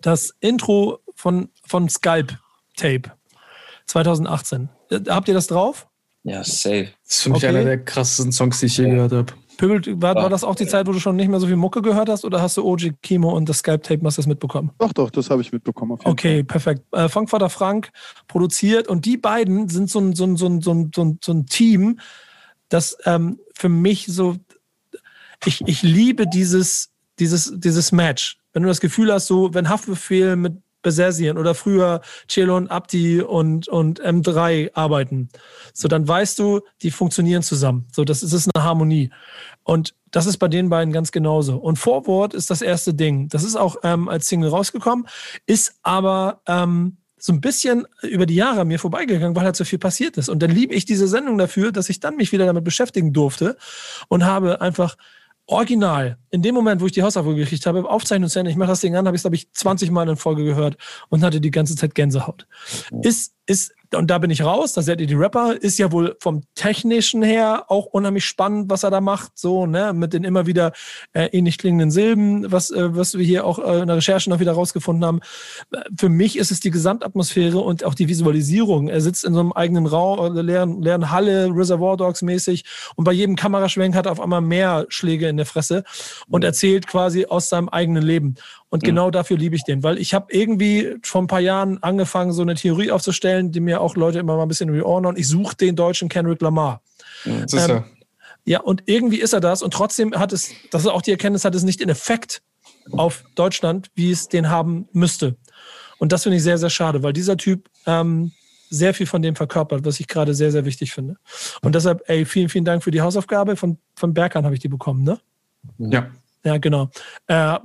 das Intro von, von Skype Tape 2018. Äh, habt ihr das drauf? Ja, safe. Das ist für mich okay. einer der krassesten Songs, die ich je gehört habe. Pöbel, war, war, das auch die Zeit, wo du schon nicht mehr so viel Mucke gehört hast oder hast du OG Kimo und das Skype-Tape Masters mitbekommen? Doch, doch, das habe ich mitbekommen. okay, Fall. perfekt. Äh, Funkvater Frank produziert und die beiden sind so ein, so ein, so ein, so ein, so ein Team, das ähm, für mich so, ich, ich liebe dieses, dieses, dieses Match wenn du das Gefühl hast, so, wenn Haftbefehl mit Besessien oder früher Celon, Abdi und, und M3 arbeiten, so dann weißt du, die funktionieren zusammen. So, das ist, das ist eine Harmonie. Und das ist bei den beiden ganz genauso. Und Vorwort ist das erste Ding. Das ist auch ähm, als Single rausgekommen, ist aber ähm, so ein bisschen über die Jahre mir vorbeigegangen, weil halt so viel passiert ist. Und dann liebe ich diese Sendung dafür, dass ich dann mich wieder damit beschäftigen durfte und habe einfach original, in dem Moment, wo ich die Hausaufgabe gekriegt habe, Aufzeichnung zu Ende, ich mache das Ding an, habe ich es, glaube ich, 20 Mal in Folge gehört und hatte die ganze Zeit Gänsehaut. Ist, ist und da bin ich raus, da seid ihr die Rapper, ist ja wohl vom Technischen her auch unheimlich spannend, was er da macht, so, ne, mit den immer wieder äh, ähnlich klingenden Silben, was, äh, was wir hier auch äh, in der Recherche noch wieder rausgefunden haben. Für mich ist es die Gesamtatmosphäre und auch die Visualisierung. Er sitzt in so einem eigenen Raum, äh, leeren, leeren Halle, Reservoir Dogs mäßig und bei jedem Kameraschwenk hat er auf einmal mehr Schläge in der Fresse und erzählt quasi aus seinem eigenen Leben. Und mhm. genau dafür liebe ich den, weil ich habe irgendwie vor ein paar Jahren angefangen, so eine Theorie aufzustellen, die mir auch Leute immer mal ein bisschen Ohren und ich suche den deutschen Kendrick Lamar. Das ist ähm, ja. und irgendwie ist er das und trotzdem hat es, das ist auch die Erkenntnis, hat es nicht den Effekt auf Deutschland, wie es den haben müsste. Und das finde ich sehr, sehr schade, weil dieser Typ ähm, sehr viel von dem verkörpert, was ich gerade sehr, sehr wichtig finde. Und deshalb, ey, vielen, vielen Dank für die Hausaufgabe. Von, von Berkan habe ich die bekommen, ne? Ja. Ja, genau. Äh,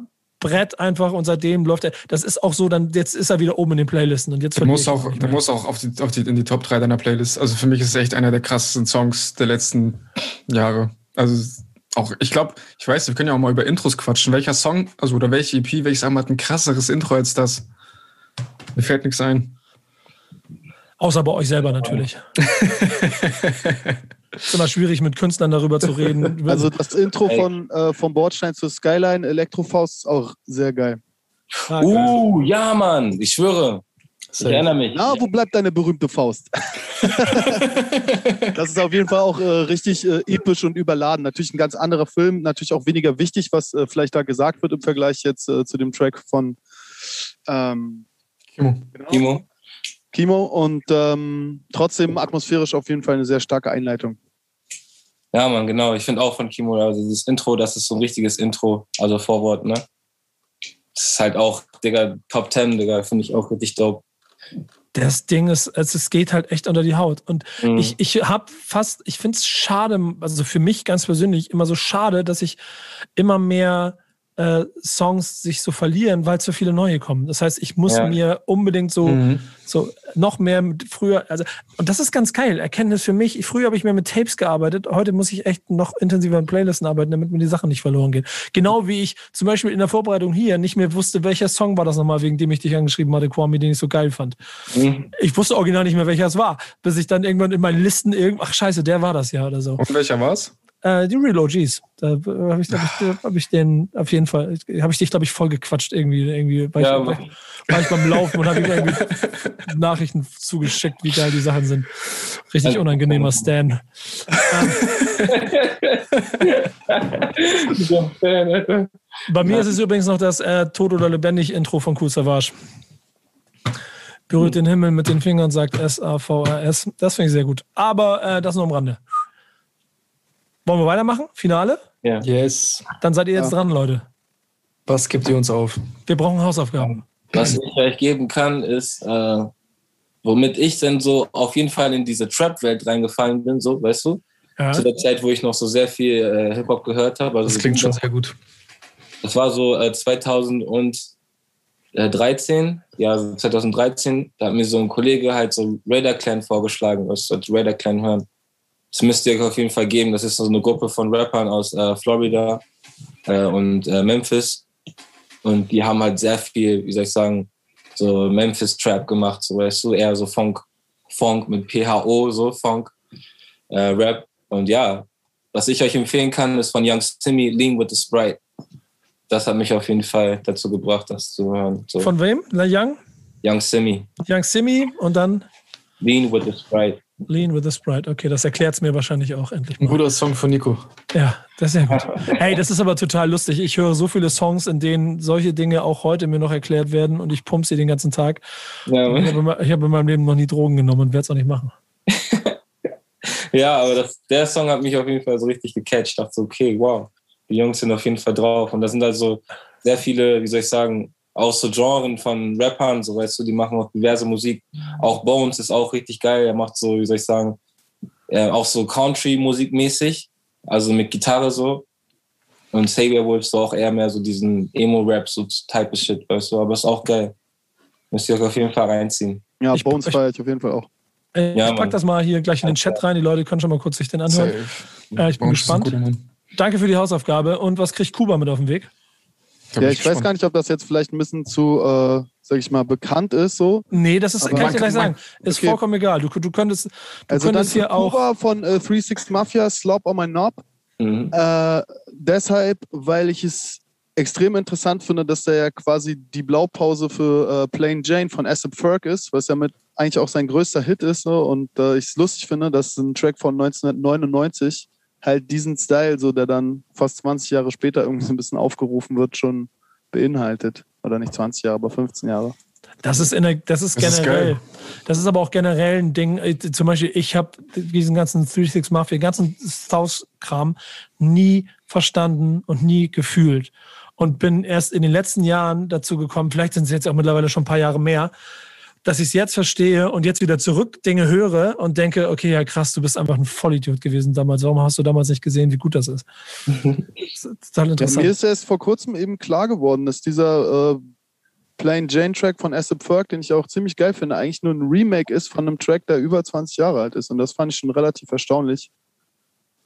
Brett einfach und seitdem läuft er. Das ist auch so, dann jetzt ist er wieder oben in den Playlisten und jetzt der muss auch, der muss auch auf die, auf die, in die Top 3 deiner Playlist. Also für mich ist es echt einer der krassesten Songs der letzten Jahre. Also auch, ich glaube, ich weiß, wir können ja auch mal über Intros quatschen. Welcher Song, also oder welche EP, welches Album hat ein krasseres Intro als das? Mir fällt nichts ein. Außer bei euch selber natürlich. ist immer schwierig, mit Künstlern darüber zu reden. Also das Intro von, äh, vom Bordstein zur Skyline, Elektrofaust, ist auch sehr geil. Ah, uh, ja, Mann, ich schwöre. Ich erinnere mich. Na, wo bleibt deine berühmte Faust? das ist auf jeden Fall auch äh, richtig äh, episch und überladen. Natürlich ein ganz anderer Film, natürlich auch weniger wichtig, was äh, vielleicht da gesagt wird im Vergleich jetzt äh, zu dem Track von ähm, Kimo. Genau. Kimo. Kimo und ähm, trotzdem atmosphärisch auf jeden Fall eine sehr starke Einleitung. Ja, man, genau. Ich finde auch von Kimo, also dieses Intro, das ist so ein richtiges Intro, also Vorwort, ne? Das ist halt auch, Digga, Top 10, Digga, finde ich auch richtig dope. das Ding ist, es, es geht halt echt unter die Haut. Und Mhm. ich, ich habe fast, ich finde es schade, also für mich ganz persönlich immer so schade, dass ich immer mehr äh, Songs sich so verlieren, weil zu viele neue kommen. Das heißt, ich muss Ja. mir unbedingt so, Mhm. so noch mehr mit früher, also, und das ist ganz geil. Erkenntnis für mich. Früher habe ich mehr mit Tapes gearbeitet. Heute muss ich echt noch intensiver in Playlisten arbeiten, damit mir die Sachen nicht verloren gehen. Genau wie ich zum Beispiel in der Vorbereitung hier nicht mehr wusste, welcher Song war das nochmal, wegen dem ich dich angeschrieben hatte, Kwame, den ich so geil fand. Mhm. Ich wusste original nicht mehr, welcher es war, bis ich dann irgendwann in meinen Listen irgend, ach scheiße, der war das ja oder so. Und welcher war's? Äh, die Real OGs. Da habe ich, ich, hab ich den auf jeden Fall, habe ich dich, glaube ich, voll gequatscht irgendwie. irgendwie war, Ja, ich, war, ich beim Laufen und habe ihm irgendwie Nachrichten zugeschickt, wie geil die Sachen sind. Richtig unangenehmer Stan. Bei mir ist es übrigens noch das äh, Tod oder lebendig Intro von Cool Savage. Berührt den Himmel mit den Fingern, sagt S-A-V-A-S. Das finde ich sehr gut. Aber äh, das nur am Rande. Wollen wir weitermachen? Finale? Ja. Yes. Dann seid ihr jetzt dran, Leute. Was gibt ihr uns auf? Wir brauchen Hausaufgaben. Was ich euch geben kann, ist, äh, womit ich dann so auf jeden Fall in diese Trap-Welt reingefallen bin, so, weißt du? Ja. Zu der Zeit, wo ich noch so sehr viel äh, Hip-Hop gehört habe. Also Das klingt schon sehr gut. Das war so äh, 2013, ja, also 2013, da hat mir so ein Kollege halt so Raider Clan vorgeschlagen, was als Raider Clan hören. Das müsst ihr euch auf jeden Fall geben. Das ist so eine Gruppe von Rappern aus äh, Florida äh, und äh, Memphis. Und die haben halt sehr viel, wie soll ich sagen, so Memphis Trap gemacht, so weißt du, eher so Funk, Funk mit PHO, so Funk, äh, Rap. Und ja, was ich euch empfehlen kann, ist von Young Simmy, Lean with the Sprite. Das hat mich auf jeden Fall dazu gebracht, das zu hören. So. Von wem? La Young? Young Simmy, Young Simi und dann Lean with the Sprite. Lean with the Sprite. Okay, das erklärt es mir wahrscheinlich auch endlich Ein mal. guter Song von Nico. Ja, das ist ja gut. Hey, das ist aber total lustig. Ich höre so viele Songs, in denen solche Dinge auch heute mir noch erklärt werden und ich pump sie den ganzen Tag. Ja, Ich habe ich hab in meinem Leben noch nie Drogen genommen und werde es auch nicht machen. ja aber das, der Song hat mich auf jeden Fall so richtig gecatcht. Ich dachte so, okay, wow, die Jungs sind auf jeden Fall drauf. Und da sind also sehr viele, wie soll ich sagen, auch so Genren von Rappern, so weißt du, die machen auch diverse Musik. Auch Bones ist auch richtig geil. Er macht so, wie soll ich sagen, äh, auch so Country-Musik mäßig, also mit Gitarre so. Und Savior Wolf so auch eher mehr so diesen Emo-Rap, so Type of Shit, weißt du, aber ist auch geil. Müsst ihr euch auf jeden Fall reinziehen. Ja, Ich- Bones feiere ich auf jeden Fall auch. Äh, Ja, ich pack Mann. das mal hier gleich in den Chat rein. Die Leute können schon mal kurz sich den anhören. Äh, ich bin Bones gespannt. Danke für die Hausaufgabe. Und was kriegt Kuba mit auf den Weg? Da Ja, ich weiß gar nicht, ob das jetzt vielleicht ein bisschen zu, äh, sag ich mal, bekannt ist so. Nee, das ist, Aber kann ich dir gleich sagen. Ist okay. vollkommen egal. Du, du könntest, du Also dann könntest hier auch. Kuba von äh, 36 Mafia, Slop on my Knob. Mhm. Äh, deshalb, weil ich es extrem interessant finde, dass der ja quasi die Blaupause für äh, Plain Jane von Asap Ferg ist, was ja mit eigentlich auch sein größter Hit ist. So, und äh, ich es lustig finde, dass ein Track von 1999 halt diesen Style, so der dann fast 20 Jahre später irgendwie so ein bisschen aufgerufen wird, schon beinhaltet. Oder nicht 20 Jahre, aber 15 Jahre. Das ist, in der, das ist Das ist generell. geil. Das ist aber auch generell ein Ding. Äh, Zum Beispiel, ich habe diesen ganzen 36 Mafia, ganzen South-Kram nie verstanden und nie gefühlt. Und bin erst in den letzten Jahren dazu gekommen, vielleicht sind es jetzt auch mittlerweile schon ein paar Jahre mehr, dass ich es jetzt verstehe und jetzt wieder zurück Dinge höre und denke, okay, ja krass, du bist einfach ein Vollidiot gewesen damals. Warum hast du damals nicht gesehen, wie gut das ist? das ist total Ja, interessant. mir ist erst vor kurzem eben klar geworden, dass dieser äh, Plain Jane Track von Asap Ferg, den ich auch ziemlich geil finde, eigentlich nur ein Remake ist von einem Track, der über 20 Jahre alt ist. Und das fand ich schon relativ erstaunlich.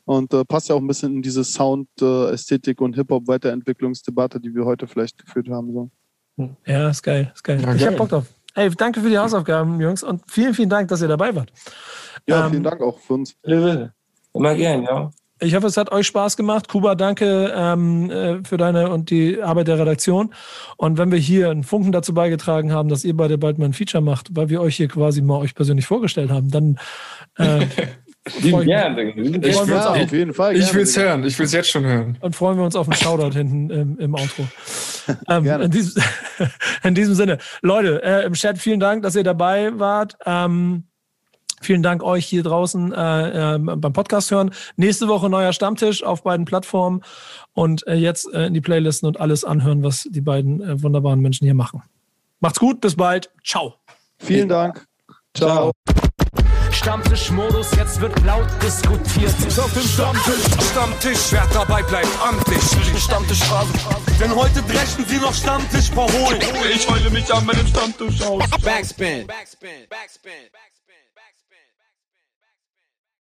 Und äh, passt ja auch ein bisschen in diese Sound-Ästhetik und Hip-Hop-Weiterentwicklungsdebatte, die wir heute vielleicht geführt haben. So. Ja, ist geil, ist geil. Ja, ich geil. hab Bock drauf. Ey, danke für die Hausaufgaben, Jungs. Und vielen, vielen Dank, dass ihr dabei wart. Ja, Ähm, vielen Dank auch für uns. Immer gern, ja. Ich hoffe, es hat euch Spaß gemacht. Kuba, danke ähm, äh, für deine und die Arbeit der Redaktion. Und wenn wir hier einen Funken dazu beigetragen haben, dass ihr beide bald mal ein Feature macht, weil wir euch hier quasi mal euch persönlich vorgestellt haben, dann äh, ich, auf jeden Fall. Ich gerne, will's Digga. hören. Ich will's jetzt schon hören. und freuen wir uns auf einen Shoutout hinten im, im Outro. Ähm, Gerne. in, diesem, in diesem Sinne, Leute, äh, im Chat vielen Dank, dass ihr dabei wart. Ähm, vielen Dank euch hier draußen äh, äh, beim Podcast hören. Nächste Woche neuer Stammtisch auf beiden Plattformen und äh, jetzt äh, in die Playlisten und alles anhören, was die beiden äh, wunderbaren Menschen hier machen. Macht's gut, bis bald. Ciao. Vielen Dank. Ciao. Stammtischmodus, jetzt wird laut diskutiert. Auf dem Stammtisch, Stammtisch, wer dabei bleibt, amtlich. Stammtischphase, denn heute brechen sie noch Stammtisch verholen. Ich heule mich an meinem Stammtisch aus. Backspin. Backspin. Backspin. Backspin.